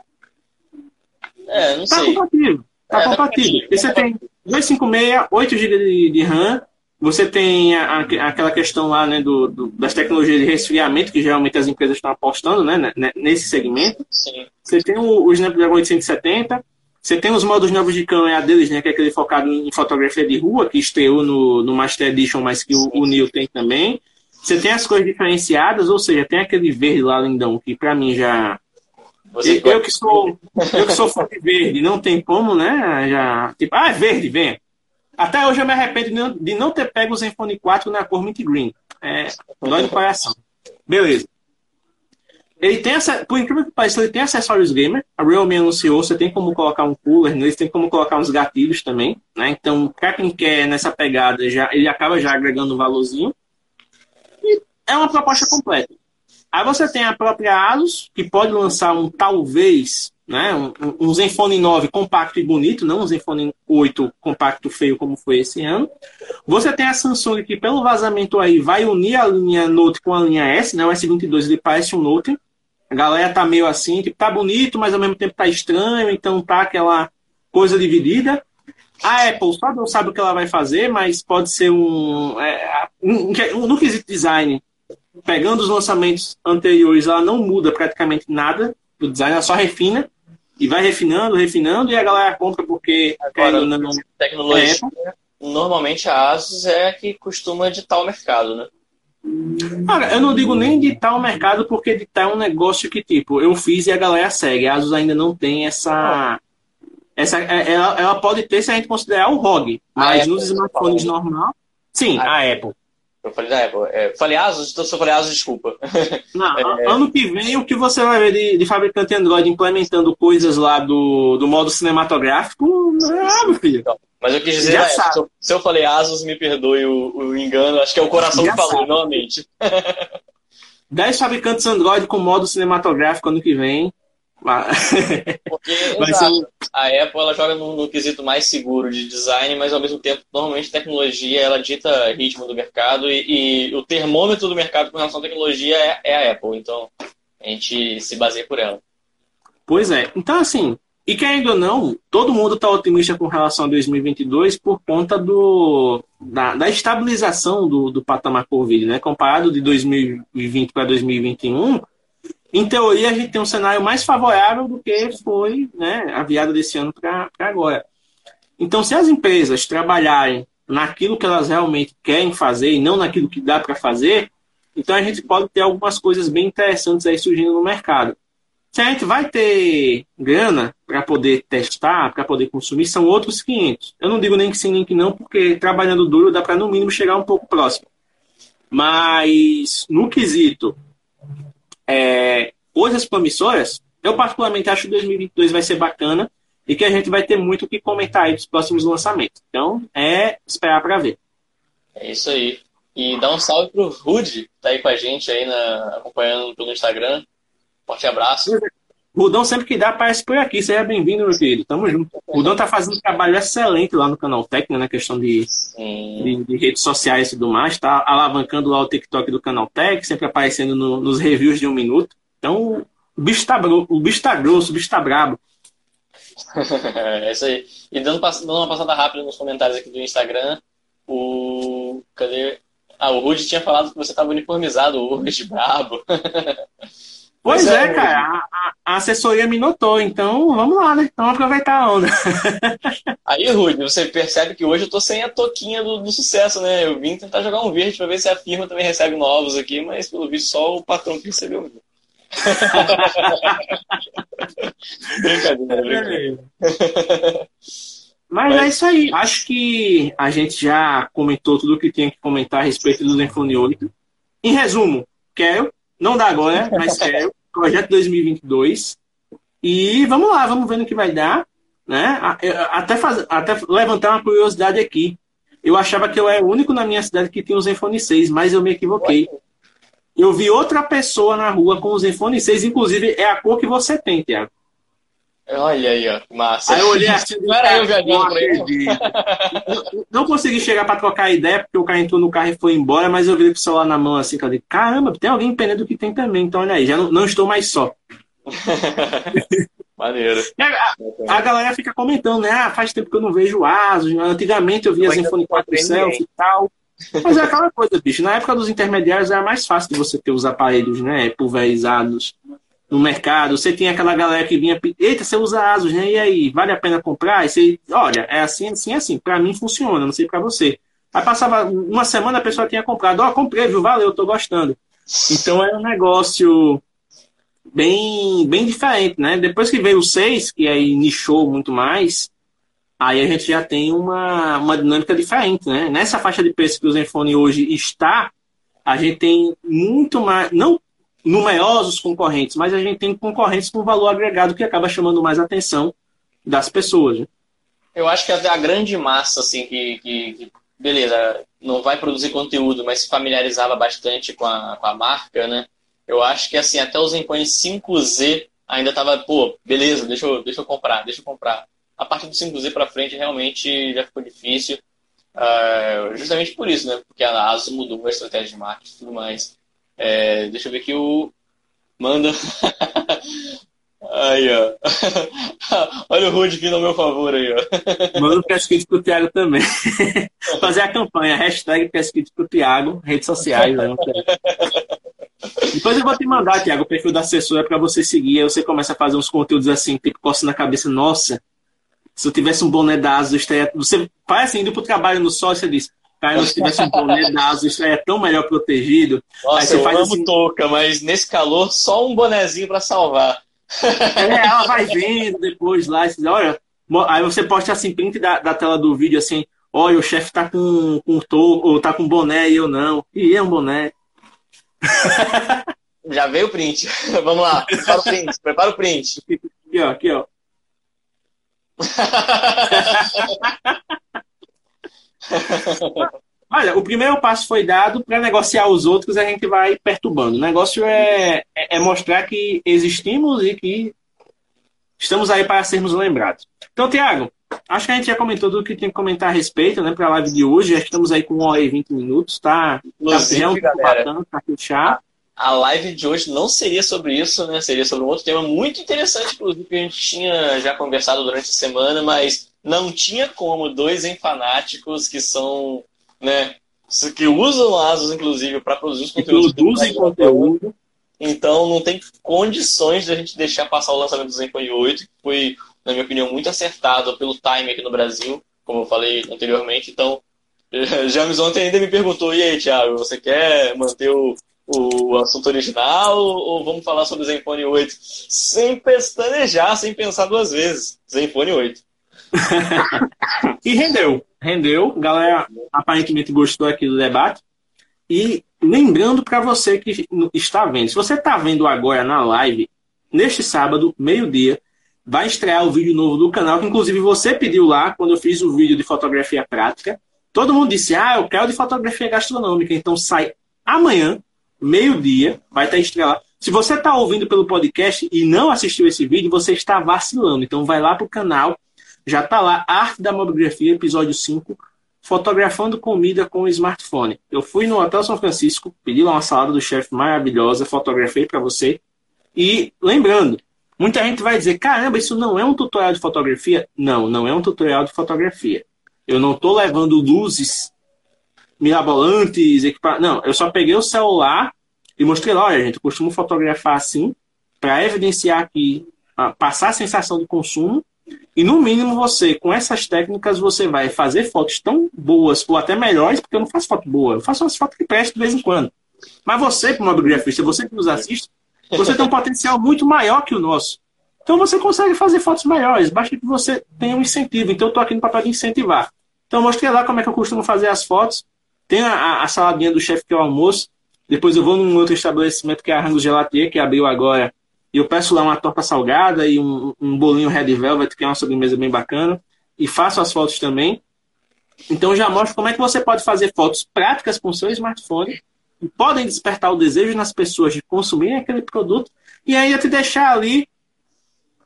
É, não tá sei. Compatível. Tá é, compatível. Porque você tem 256, 8 GB de, de RAM, você tem a, a, aquela questão lá né, do, do, das tecnologias de resfriamento, que geralmente as empresas estão apostando né, né, né nesse segmento. Sim. Você tem o, o Snapdragon 870, você tem os modos novos de câmera deles, né, que é aquele focado em fotografia de rua, que estreou no, no Master Edition, mas que o, o Neo tem também. Você tem as cores diferenciadas, ou seja, tem aquele verde lá lindão, que para mim já. Eu, eu, que sou, eu que sou fã de verde, não tem como, né? Já, tipo, ah, é verde, vem. Até hoje eu me arrependo de não, ter pego o Zenfone 4 na cor mint green. É, dói no coração. Beleza. Ele tem, por incrível que pareça, ele tem acessórios gamer. A Realme anunciou, você tem como colocar um cooler neles, tem como colocar uns gatilhos também, né? Então, para quem quer nessa pegada, já, ele acaba já agregando um valorzinho. E é uma proposta completa. Aí você tem a própria Asus, que pode lançar um talvez, né, um, um Zenfone 9 compacto e bonito, não um Zenfone 8 compacto feio como foi esse ano. Você tem a Samsung que pelo vazamento aí vai unir a linha Note com a linha S, né, o S22 ele parece um Note, a galera tá meio assim, tipo, tá bonito, mas ao mesmo tempo tá estranho, então tá aquela coisa dividida. A Apple só não sabe o que ela vai fazer, mas pode ser um. É, um, um no quesito design, pegando os lançamentos anteriores, ela não muda praticamente nada do design, ela só refina e vai refinando, refinando, e a galera compra porque Agora, não, tecnologia, é normalmente a Asus é a que costuma ditar o mercado, né? Cara, eu não digo nem editar o mercado, porque editar é um negócio que, tipo, eu fiz e a galera segue. A Asus ainda não tem essa. essa é, ela, ela pode ter se a gente considerar o ROG, mas nos smartphones normal. Sim, a, a Apple. Eu falei da Apple. É, falei Asus, então se eu falei Asus, desculpa. Não, é... Ano que vem, o que você vai ver de, de fabricante Android implementando coisas lá do, do modo cinematográfico, ah, meu filho. Então, mas eu quis dizer, é, se, eu, se, eu, falei Asus, me perdoe o, o, engano. Acho que é o coração Já que falou, sabe. não a mente. 10 fabricantes Android com modo cinematográfico ano que vem. Porque, exato, a Apple ela joga no, no, quesito mais seguro de design, mas ao mesmo tempo, normalmente, tecnologia ela dita ritmo do mercado e, e o termômetro do mercado com relação à tecnologia é, é a Apple. Então, a gente se baseia por ela. Pois é. Então, assim, e querendo ou não, todo mundo está otimista com relação a 2022 por conta do, da, da estabilização do, do patamar Covid, né? Comparado de 2020 para 2021, em teoria a gente tem um cenário mais favorável do que foi né, a viada desse ano para agora. Então, se as empresas trabalharem naquilo que elas realmente querem fazer e não naquilo que dá para fazer, então a gente pode ter algumas coisas bem interessantes aí surgindo no mercado. Se a gente vai ter grana para poder testar, para poder consumir, são outros 500. Eu não digo nem que sim, nem que não, porque trabalhando duro dá para no mínimo chegar um pouco próximo. Mas no quesito é, coisas promissoras, eu particularmente acho que 2022 vai ser bacana e que a gente vai ter muito o que comentar aí dos próximos lançamentos. Então, é esperar para ver. É isso aí. E dá um salve pro Rude, que tá aí com a gente aí na, acompanhando pelo Instagram. Forte abraço. Rudão sempre que dá aparece por aqui. Seja bem-vindo, meu querido. Tamo junto. O Rudão tá fazendo um trabalho excelente lá no canal Tech, né, na questão de, de, de, redes sociais e tudo mais. Tá alavancando lá o TikTok do canal Tech, sempre aparecendo no, nos reviews de um minuto. Então, o bicho tá, o bicho tá grosso, o bicho tá brabo. é isso aí. E dando, dando uma passada rápida nos comentários aqui do Instagram, o. Cadê? Ah, o Rude tinha falado que você estava uniformizado hoje, brabo. Pois é, é, cara, a, a, assessoria me notou, então vamos lá, né? Vamos aproveitar a onda. Aí, Rude, você percebe que hoje eu tô sem a toquinha do, do sucesso, né? Eu vim tentar jogar um verde para ver se a firma também recebe novos aqui, mas pelo visto só o patrão que recebeu. brincadeira, brincadeira. Mas, mas, é isso aí. Acho que a gente já comentou tudo o que tinha que comentar a respeito do Zenfone 8. Em resumo, quero, não dá agora, mas quero projeto 2022. E vamos lá, vamos ver no que vai dar. Né? Até, faz, até levantar uma curiosidade aqui. Eu achava que eu era o único na minha cidade que tinha o Zenfone 6, mas eu me equivoquei. Eu vi outra pessoa na rua com o Zenfone 6, inclusive é a cor que você tem, Tiago. Olha aí, ó, massa. Aí eu olhei assim, não era eu viajando por aí. Não consegui chegar para trocar ideia, porque o cara entrou no carro e foi embora, mas eu vi com o celular na mão assim, falei, caramba, tem alguém empenhando que tem também, então olha aí, já não, não estou mais só. Maneiro. A, a, galera fica comentando, né? Ah, faz tempo que eu não vejo Asus. Antigamente eu via Zenfone 4 Selfie e tal. Mas é aquela coisa, bicho. Na época dos intermediários era mais fácil de você ter os aparelhos, né? Pulverizados no mercado, você tinha aquela galera que vinha, eita, você usa Asus, né? E aí, vale a pena comprar? E você, olha, é assim, assim, assim. Para mim funciona, não sei para você. Aí passava uma semana a pessoa tinha comprado, ó, oh, comprei, viu? Valeu, tô gostando. Então é um negócio bem, bem diferente, né? Depois que veio o 6, que aí nichou muito mais, aí a gente já tem uma, uma dinâmica diferente, né? Nessa faixa de preço que o Zenfone hoje está, a gente tem muito mais, não numerosos concorrentes, mas a gente tem concorrentes com valor agregado que acaba chamando mais atenção das pessoas. Né? Eu acho que a grande massa, assim, que, que, que, beleza, não vai produzir conteúdo, mas se familiarizava bastante com a, com a marca, né? Eu acho que, assim, até o Zenfone 5Z ainda tava, pô, beleza, deixa eu, deixa eu comprar, deixa eu comprar. A partir do 5Z para frente, realmente já ficou difícil. Uh, justamente por isso, né? Porque a ASUS mudou a estratégia de marketing e tudo mais. É, deixa eu ver aqui o. Manda. Aí, ó. Olha o Rude vindo ao meu favor aí, ó. Manda o pesquise pro Thiago também. Fazer a campanha, hashtag pesquise pro Thiago, redes sociais. Né? Depois eu vou te mandar, Thiago, o perfil da assessora para você seguir. Aí você começa a fazer uns conteúdos assim, tipo, coça na cabeça. Nossa, se eu tivesse um boné da Asus, estaria... você vai assim, indo pro trabalho no sol, você diz, cara, se tivesse um boné da Asus, estaria tão melhor protegido. Nossa, Aí você eu faz amo assim, touca, mas nesse calor, só um bonezinho para salvar. É, ela vai vendo depois lá, e diz, olha, aí você posta assim, print da, da tela do vídeo assim, olha, o chefe tá com, com touca, ou tá com boné e eu não. E é um boné. Já veio o print. Vamos lá, prepara o print, prepara o print. Aqui, ó, aqui, ó. Olha, o primeiro passo foi dado para negociar os outros, a gente vai perturbando. O negócio é, é, é, mostrar que existimos e que estamos aí para sermos lembrados. Então, Tiago, acho que a gente já comentou tudo que tinha que comentar a respeito, né, para a live de hoje. Já estamos aí com 1 hora e 20 minutos, tá? Inclusive, tá, um galera, tá fechado. A live de hoje não seria sobre isso, né? Seria sobre um outro tema muito interessante, inclusive, que a gente tinha já conversado durante a semana, mas não tinha como dois fanáticos que são, né, que usam ASUS, inclusive, para produzir os conteúdos. Produzem conteúdo. Então não tem condições de a gente deixar passar o lançamento do Zenfone 8, que foi, na minha opinião, muito acertado pelo time aqui no Brasil, como eu falei anteriormente. Então, James ontem ainda me perguntou, e aí, Thiago, você quer manter o, o assunto original ou vamos falar sobre o Zenfone 8? Sem pestanejar, sem pensar duas vezes. Zenfone 8. E rendeu. Rendeu. Galera aparentemente gostou aqui do debate. E lembrando para você que está vendo, se você está vendo agora na live, neste sábado, meio-dia, vai estrear o vídeo novo do canal, que inclusive você pediu lá quando eu fiz o vídeo de fotografia prática. Todo mundo disse, ah, eu quero de fotografia gastronômica. Então sai amanhã, meio-dia, vai estar estrelado. Se você está ouvindo pelo podcast e não assistiu esse vídeo, você está vacilando. Então vai lá para o canal, já está lá, Arte da Mobigrafia, episódio 5, fotografando comida com o smartphone. Eu fui no Hotel São Francisco, pedi lá uma salada do chefe maravilhosa, fotografei para você. E lembrando, muita gente vai dizer, caramba, isso não é um tutorial de fotografia? Não, não é um tutorial de fotografia. Eu não estou levando luzes mirabolantes, equipar... Não, eu só peguei o celular e mostrei lá, olha, gente, eu costumo fotografar assim para evidenciar aqui, passar a sensação de consumo e no mínimo você, com essas técnicas, você vai fazer fotos tão boas ou até melhores, porque eu não faço foto boa, eu faço umas fotos que prestam de vez em quando. Mas você, como mobigrafista, você que nos assiste, você tem um potencial muito maior que o nosso. Então você consegue fazer fotos melhores, basta que você tenha um incentivo. Então eu estou aqui no papel de incentivar. Então mostrei lá como é que eu costumo fazer as fotos. Tem a, a saladinha do chefe que é o almoço. Depois eu vou num outro estabelecimento que é a Rango Gelatier, que abriu agora. E eu peço lá uma torta salgada e um, um bolinho Red Velvet, que é uma sobremesa bem bacana. E faço as fotos também. Então já mostro como é que você pode fazer fotos práticas com seu smartphone e podem despertar o desejo nas pessoas de consumirem aquele produto e ainda te deixar ali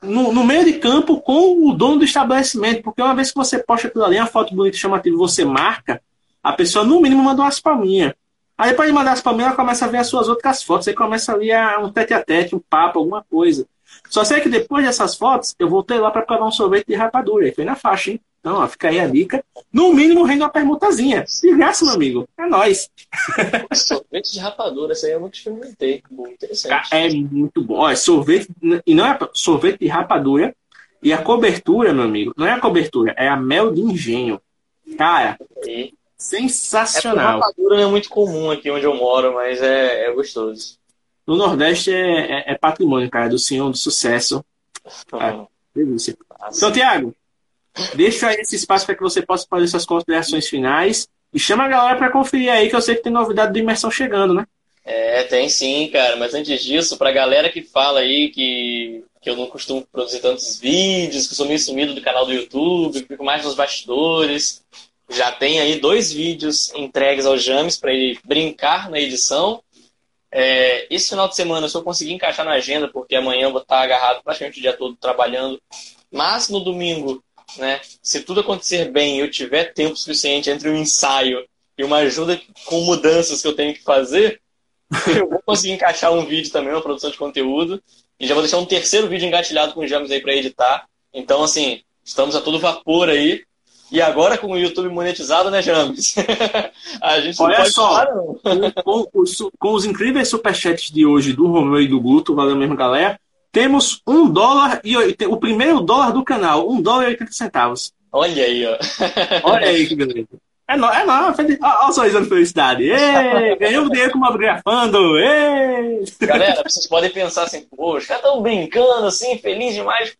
no, no, meio de campo com o dono do estabelecimento, porque uma vez que você posta aquilo ali, uma foto bonita chamativa, você marca, a pessoa no mínimo manda umas palminhas. Aí depois de mandar as palminhas, ela começa a ver as suas outras fotos, aí começa ali a um tete a tete, um papo, alguma coisa. Só sei que depois dessas fotos, eu voltei lá para provar um sorvete de rapadura. E foi na faixa, hein? Então, ó, fica aí a dica. No mínimo, rende uma permutazinha. De graça, meu amigo. É nóis. sorvete de rapadura, essa aí eu nunca experimentei. Bom, interessante. É muito bom. Olha, sorvete, e não é sorvete de rapadura. E a cobertura, meu amigo, não é a cobertura, é a mel de engenho. Cara, e... sensacional. É rapadura não é muito comum aqui onde eu moro, mas é, é gostoso. No Nordeste é, é, é, patrimônio, cara, do senhor do sucesso. Uhum. delícia. Então, Tiago, Deixa aí esse espaço para que você possa fazer suas considerações finais e chama a galera para conferir aí, que eu sei que tem novidade do Imersão chegando, né? É, tem sim, cara. Mas antes disso, pra galera que fala aí que, que eu não costumo produzir tantos vídeos, que eu sou meio sumido do canal do YouTube, que fico mais nos bastidores, já tem aí dois vídeos entregues ao James para ele brincar na edição. É, esse final de semana, se eu conseguir encaixar na agenda, porque amanhã eu vou estar agarrado praticamente o dia todo trabalhando, mas no domingo, né, se tudo acontecer bem eu tiver tempo suficiente entre um ensaio e uma ajuda com mudanças que eu tenho que fazer, eu vou conseguir encaixar um vídeo também, uma produção de conteúdo. E já vou deixar um terceiro vídeo engatilhado com o James aí para editar. Então, assim, estamos a todo vapor aí. E agora com o YouTube monetizado, né, James? a gente Olha só, falar, com, com, com, os incríveis superchats de hoje do Romeu e do Guto, valeu mesmo, galera. Temos um dólar e o primeiro dólar do canal, um dólar e 80 centavos. Olha aí, ó. Olha aí que beleza. É nóis, é nóis. Olha o sorriso de felicidade. Ei, ganhamos dinheiro com uma grafando. Ei. Galera, vocês podem pensar assim, pô, os caras estão brincando assim, feliz demais.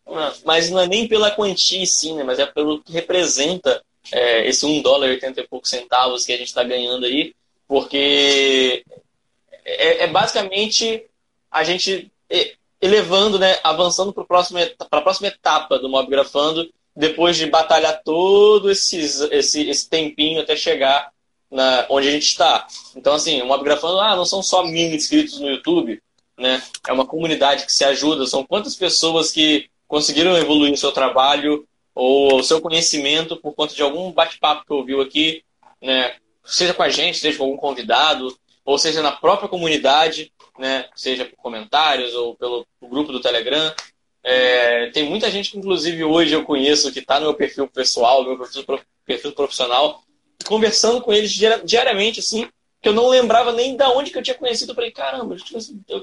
Mas não é nem pela quantia sim, né? Mas é pelo que representa é, esse 1 dólar e 80 e poucos centavos que a gente está ganhando aí. Porque é, é, basicamente a gente elevando, né, avançando para a próxima etapa do Mob Grafando depois de batalhar todo esses, esse, esse tempinho até chegar na, onde a gente está. Então, assim, o Mobgrafando, ah, não são só mil inscritos no YouTube, né? É uma comunidade que se ajuda. São quantas pessoas que conseguiram evoluir o seu trabalho ou o seu conhecimento por conta de algum bate-papo que ouviu aqui, né? Seja com a gente, seja com algum convidado, ou seja na própria comunidade, né? Seja por comentários ou pelo grupo do Telegram. É, tem muita gente que, inclusive, hoje eu conheço que está no meu perfil pessoal, no meu perfil profissional, conversando com eles diariamente, assim, que eu não lembrava nem da onde que eu tinha conhecido. Eu falei, caramba,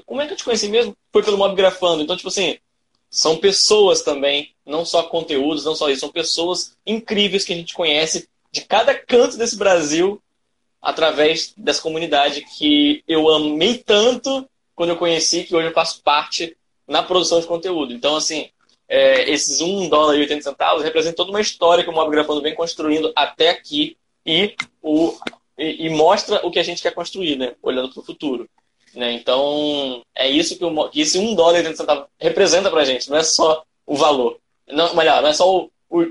como é que eu te conheci mesmo? Foi pelo Mob Grafando. Então, tipo assim, são pessoas também, não só conteúdos, não só isso, são pessoas incríveis que a gente conhece de cada canto desse Brasil através dessa comunidade que eu amei tanto quando eu conheci, que hoje eu faço parte na produção de conteúdo. Então, assim, é, esses 1 dólar e 80 centavos representam toda uma história que o Mob Grafando vem construindo até aqui e, o, e, e, mostra o que a gente quer construir, né? Olhando para o futuro. Né? Então, é isso que, o, que esse 1 dólar e 80 centavos representa para a gente. Não é só o valor. Não, melhor, não é só o, o,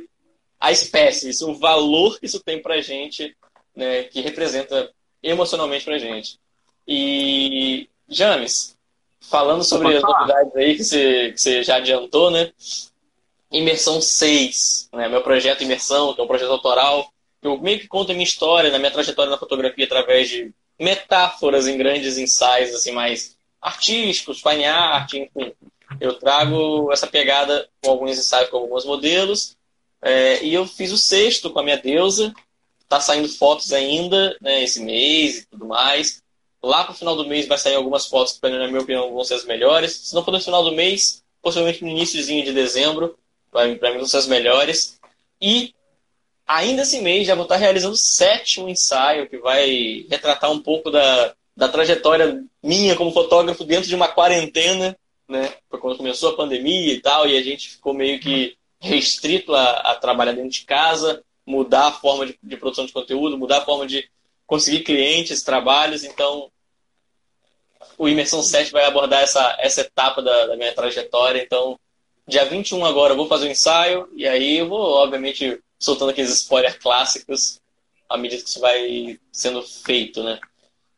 a espécie, isso, o valor que isso tem para a gente, né? que representa emocionalmente para a gente. E, James, Falando sobre as novidades aí que você, que você já adiantou, né? Imersão 6, né? Meu projeto Imersão, que é um projeto autoral. Eu meio que conto a minha história, na minha trajetória na fotografia através de metáforas em grandes ensaios, assim, mais artísticos, fine art, enfim. Eu trago essa pegada com alguns ensaios, com alguns modelos. É, e eu fiz o sexto com a minha deusa. Tá saindo fotos ainda, né, esse mês e tudo mais. Lá pro final do mês vai sair algumas fotos que, na minha opinião, vão ser as melhores. Se não for no final do mês, possivelmente no iníciozinho de dezembro, para mim vão ser as melhores. E ainda esse mês já vou estar realizando o sétimo ensaio, que vai retratar um pouco da, da trajetória minha como fotógrafo dentro de uma quarentena, né? Foi quando começou a pandemia e tal, e a gente ficou meio que restrito a, a trabalhar dentro de casa, mudar a forma de, de produção de conteúdo, mudar a forma de conseguir clientes, trabalhos. Então, o Imersão 7 vai abordar essa, essa etapa da, da minha trajetória. Então, dia 21 agora eu vou fazer o um ensaio e aí eu vou, obviamente, soltando aqueles spoilers clássicos à medida que isso vai sendo feito, né?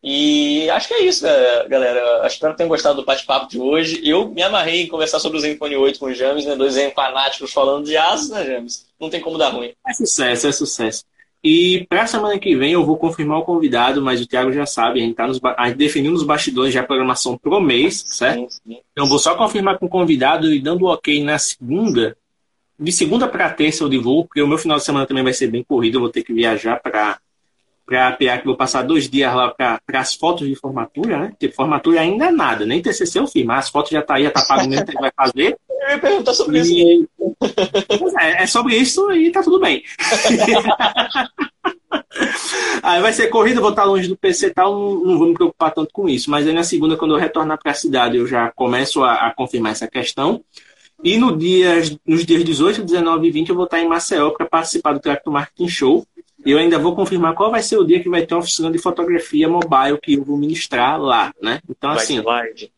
E acho que é isso, galera. Espero que tenham gostado do bate-papo de hoje. Eu me amarrei em conversar sobre o Zenfone 8 com o James, né? Dois Zen fanáticos falando de aço, né, James? Não tem como dar ruim. É sucesso, é sucesso. E para a semana que vem eu vou confirmar o convidado, mas o Thiago já sabe, a gente, tá nos, a gente definiu nos bastidores já a programação pro mês, certo? Então vou só confirmar com o convidado e dando o ok na segunda. De segunda para terça eu divulgo, porque o meu final de semana também vai ser bem corrido, eu vou ter que viajar para para PA, que vou passar dois dias lá para as fotos de formatura, né? Porque formatura ainda é nada, nem TCC eu fiz, mas as fotos já tá aí, já tá pago mesmo, vai fazer. Eu ia perguntar sobre e... isso. É, é sobre isso e tá tudo bem. aí vai ser corrida, vou estar longe do PC e tal, não, não, vou me preocupar tanto com isso. Mas aí na segunda, quando eu retornar para a cidade, eu já começo a, a confirmar essa questão. E no dia, nos dias 18, 19 e 20 eu vou estar em Maceió para participar do Tracto Marketing Show. Eu ainda vou confirmar qual vai ser o dia que vai ter uma oficina de fotografia mobile que eu vou ministrar lá, né? Então, assim. Vai ter,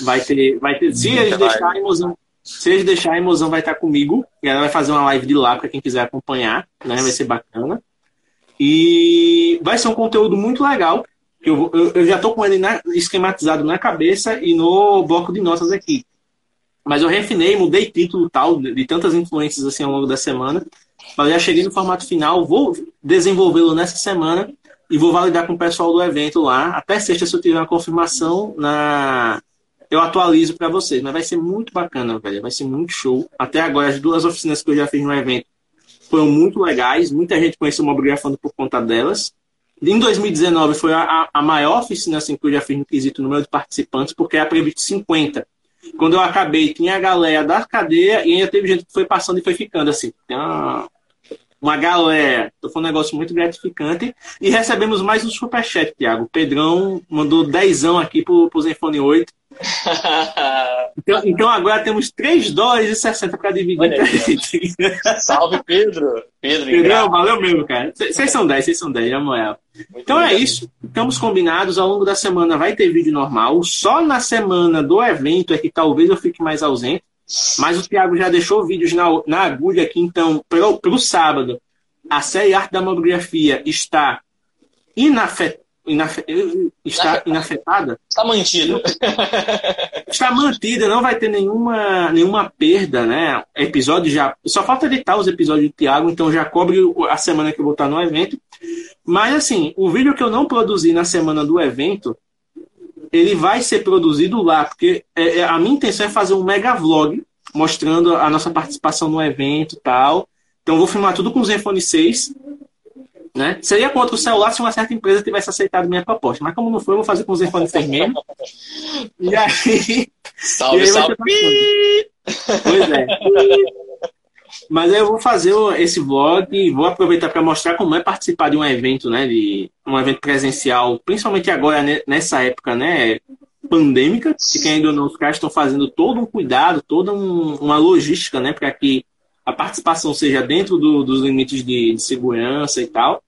vai ter, vai ter. Se eles deixarem, Mozão, se eles deixarem, Mozão vai estar comigo. E ela vai fazer uma live de lá para quem quiser acompanhar, né? Vai ser bacana. E vai ser um conteúdo muito legal. Eu, eu, eu já estou com ele na, esquematizado na cabeça e no bloco de notas aqui. Mas eu refinei, mudei título tal, de, de tantas influências assim ao longo da semana. Mas já cheguei no formato final, vou desenvolvê-lo nessa semana e vou validar com o pessoal do evento lá. Até sexta, se eu tiver uma confirmação, na eu atualizo para vocês. Mas vai ser muito bacana, velho. Vai ser muito show. Até agora, as duas oficinas que eu já fiz no evento foram muito legais. Muita gente conheceu o Mobigrafando por conta delas. Em 2019 foi a, a maior oficina assim, que eu já fiz no quesito número de participantes, porque era previsto 50. Quando eu acabei, tinha a galera da cadeia e ainda teve gente que foi passando e foi ficando assim. Tem uma, uma galera. Então foi um negócio muito gratificante. E recebemos mais um superchat, Thiago. O Pedrão mandou dezão aqui pro, pro Zenfone 8. então, então, agora temos 3 dólares e 60 para dividir. Salve, Pedro! Pedro, Pedrão, valeu mesmo, cara. Vocês são 10, vocês são 10, na moral. Então é isso. Estamos combinados. Ao longo da semana vai ter vídeo normal. Só na semana do evento é que talvez eu fique mais ausente. Mas o Thiago já deixou vídeos na, na agulha aqui, então, para o sábado, a série Arte da Mamografia está inafet, inaf, está inafetada. Está mantida. Está mantida, não vai ter nenhuma, nenhuma perda, né? Episódio já. Só falta editar os episódios do Thiago, então já cobre a semana que eu vou estar no evento. Mas assim, o vídeo que eu não produzi na semana do evento, ele vai ser produzido lá, porque é, é, a minha intenção é fazer um mega vlog mostrando a nossa participação no evento e tal. Então eu vou filmar tudo com o Zenfone 6. Né? Seria contra o celular se uma certa empresa tivesse aceitado minha proposta. Mas como não foi, eu vou fazer com o Zenfone 6 mesmo. e aí. Salve, e aí salve! Pois é. Mas eu vou fazer esse vlog e vou aproveitar para mostrar como é participar de um evento, né? De um evento presencial, principalmente agora, nessa época, né? Pandêmica, que ainda os caras estão fazendo todo um cuidado, toda um, uma logística, né? Para que a participação seja dentro do, dos limites de, de segurança e tal.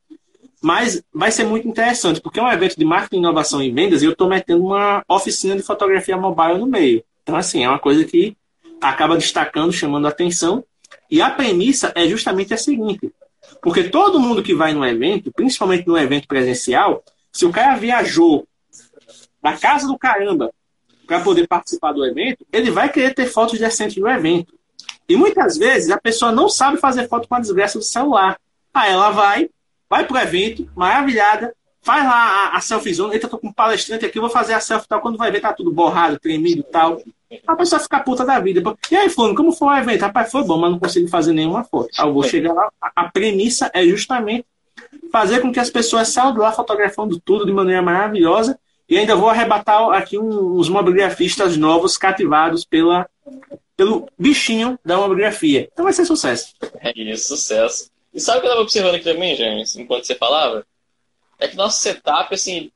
Mas vai ser muito interessante, porque é um evento de marketing, inovação e vendas e eu estou metendo uma oficina de fotografia mobile no meio. Então, assim, é uma coisa que acaba destacando, chamando a atenção e a premissa é justamente a seguinte: porque todo mundo que vai no evento, principalmente no evento presencial, se o cara viajou da casa do caramba para poder participar do evento, ele vai querer ter fotos decentes do evento. E muitas vezes a pessoa não sabe fazer foto com a desgraça do celular. Aí ela vai, vai pro evento, maravilhada, faz lá a, a selfie zone, eita, tô com um palestrante aqui, vou fazer a selfie tal, quando vai ver tá tudo borrado, tremido tal. A pessoa fica puta da vida. E aí, Fulano, como foi o evento? Rapaz, foi bom, mas não consegui fazer nenhuma foto. Aí eu vou chegar lá. A premissa é justamente fazer com que as pessoas saiam de lá fotografando tudo de maneira maravilhosa. E ainda vou arrebatar aqui uns mobigrafistas novos cativados pela, pelo bichinho da mobigrafia. Então vai ser sucesso. É isso, sucesso. E sabe o que eu estava observando aqui também, James, enquanto você falava? É que nosso setup, assim,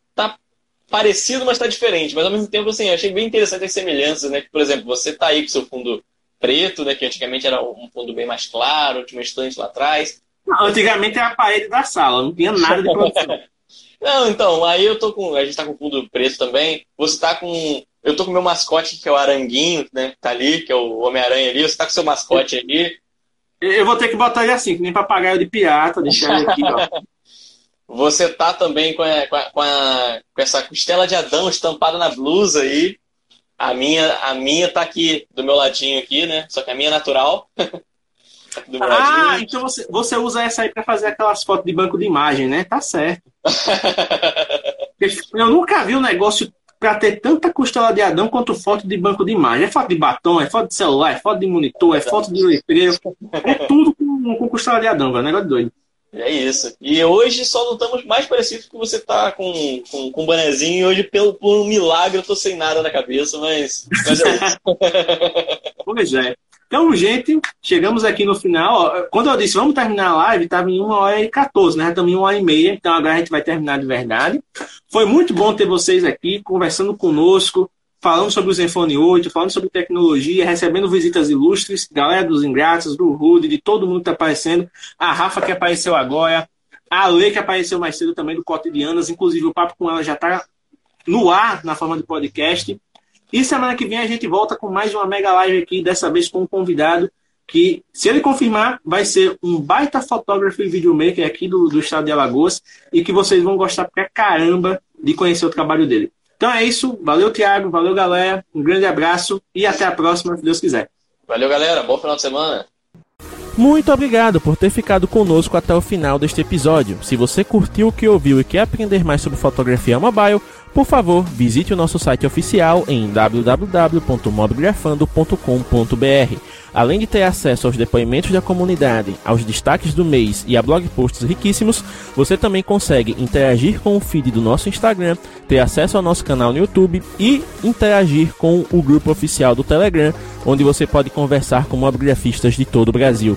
parecido, mas está diferente. Mas ao mesmo tempo, assim, eu achei bem interessante as semelhanças, né? Por exemplo, você está aí com seu fundo preto, né? Que antigamente era um fundo bem mais claro, tinha uma estante lá atrás. Não, antigamente era a parede da sala, não tinha nada de produção. não, então, aí eu tô com. A gente tá com fundo preto também. Você tá com. Eu tô com meu mascote, que é o Aranguinho, né? Tá ali, que é o Homem-Aranha ali. Você tá com seu mascote ali. Eu vou ter que botar ele assim, que nem papagaio de pirata, deixar ele aqui, ó. Você tá também com, a, com, a, com, a, com, essa costela de Adão estampada na blusa aí. A minha, a minha tá aqui do meu ladinho aqui, né? Só que a minha é natural. ah, então você, você usa essa aí para fazer aquelas fotos de banco de imagem, né? Tá certo. Eu nunca vi um negócio para ter tanta costela de Adão quanto foto de banco de imagem. É foto de batom, é foto de celular, é foto de monitor, é foto de letreiro. É tudo com, com costela de Adão, velho. Negócio doido. É isso. E hoje só não estamos mais parecidos que você tá com, com, com um bonezinho. Hoje, pelo, por um milagre, eu tô sem nada na cabeça, mas, mas é isso. pois é. Então, gente, chegamos aqui no final. Quando eu disse vamos terminar a live, estava em 1 hora e 14, né? Estamos em 1 hora e meia, então agora a gente vai terminar de verdade. Foi muito bom ter vocês aqui conversando conosco, falando sobre o Zenfone 8, falando sobre tecnologia, recebendo visitas ilustres, galera dos Ingratos, do Rude, de todo mundo que está aparecendo, a Rafa que apareceu agora, a Lei que apareceu mais cedo também do Cotidianas, inclusive o papo com ela já está no ar na forma de podcast. E semana que vem a gente volta com mais uma mega live aqui, dessa vez com um convidado que, se ele confirmar, vai ser um baita fotógrafo e videomaker aqui do, do estado de Alagoas e que vocês vão gostar pra caramba de conhecer o trabalho dele. Então é isso. Valeu, Thiago. Valeu, galera. Um grande abraço e até a próxima, se Deus quiser. Valeu, galera. Bom final de semana. Muito obrigado por ter ficado conosco até o final deste episódio. Se você curtiu o que ouviu e quer aprender mais sobre fotografia mobile, por favor, visite o nosso site oficial em www.mobgrafando.com.br. Além de ter acesso aos depoimentos da comunidade, aos destaques do mês e a blog posts riquíssimos, você também consegue interagir com o feed do nosso Instagram, ter acesso ao nosso canal no YouTube e interagir com o grupo oficial do Telegram, onde você pode conversar com mobigrafistas de todo o Brasil.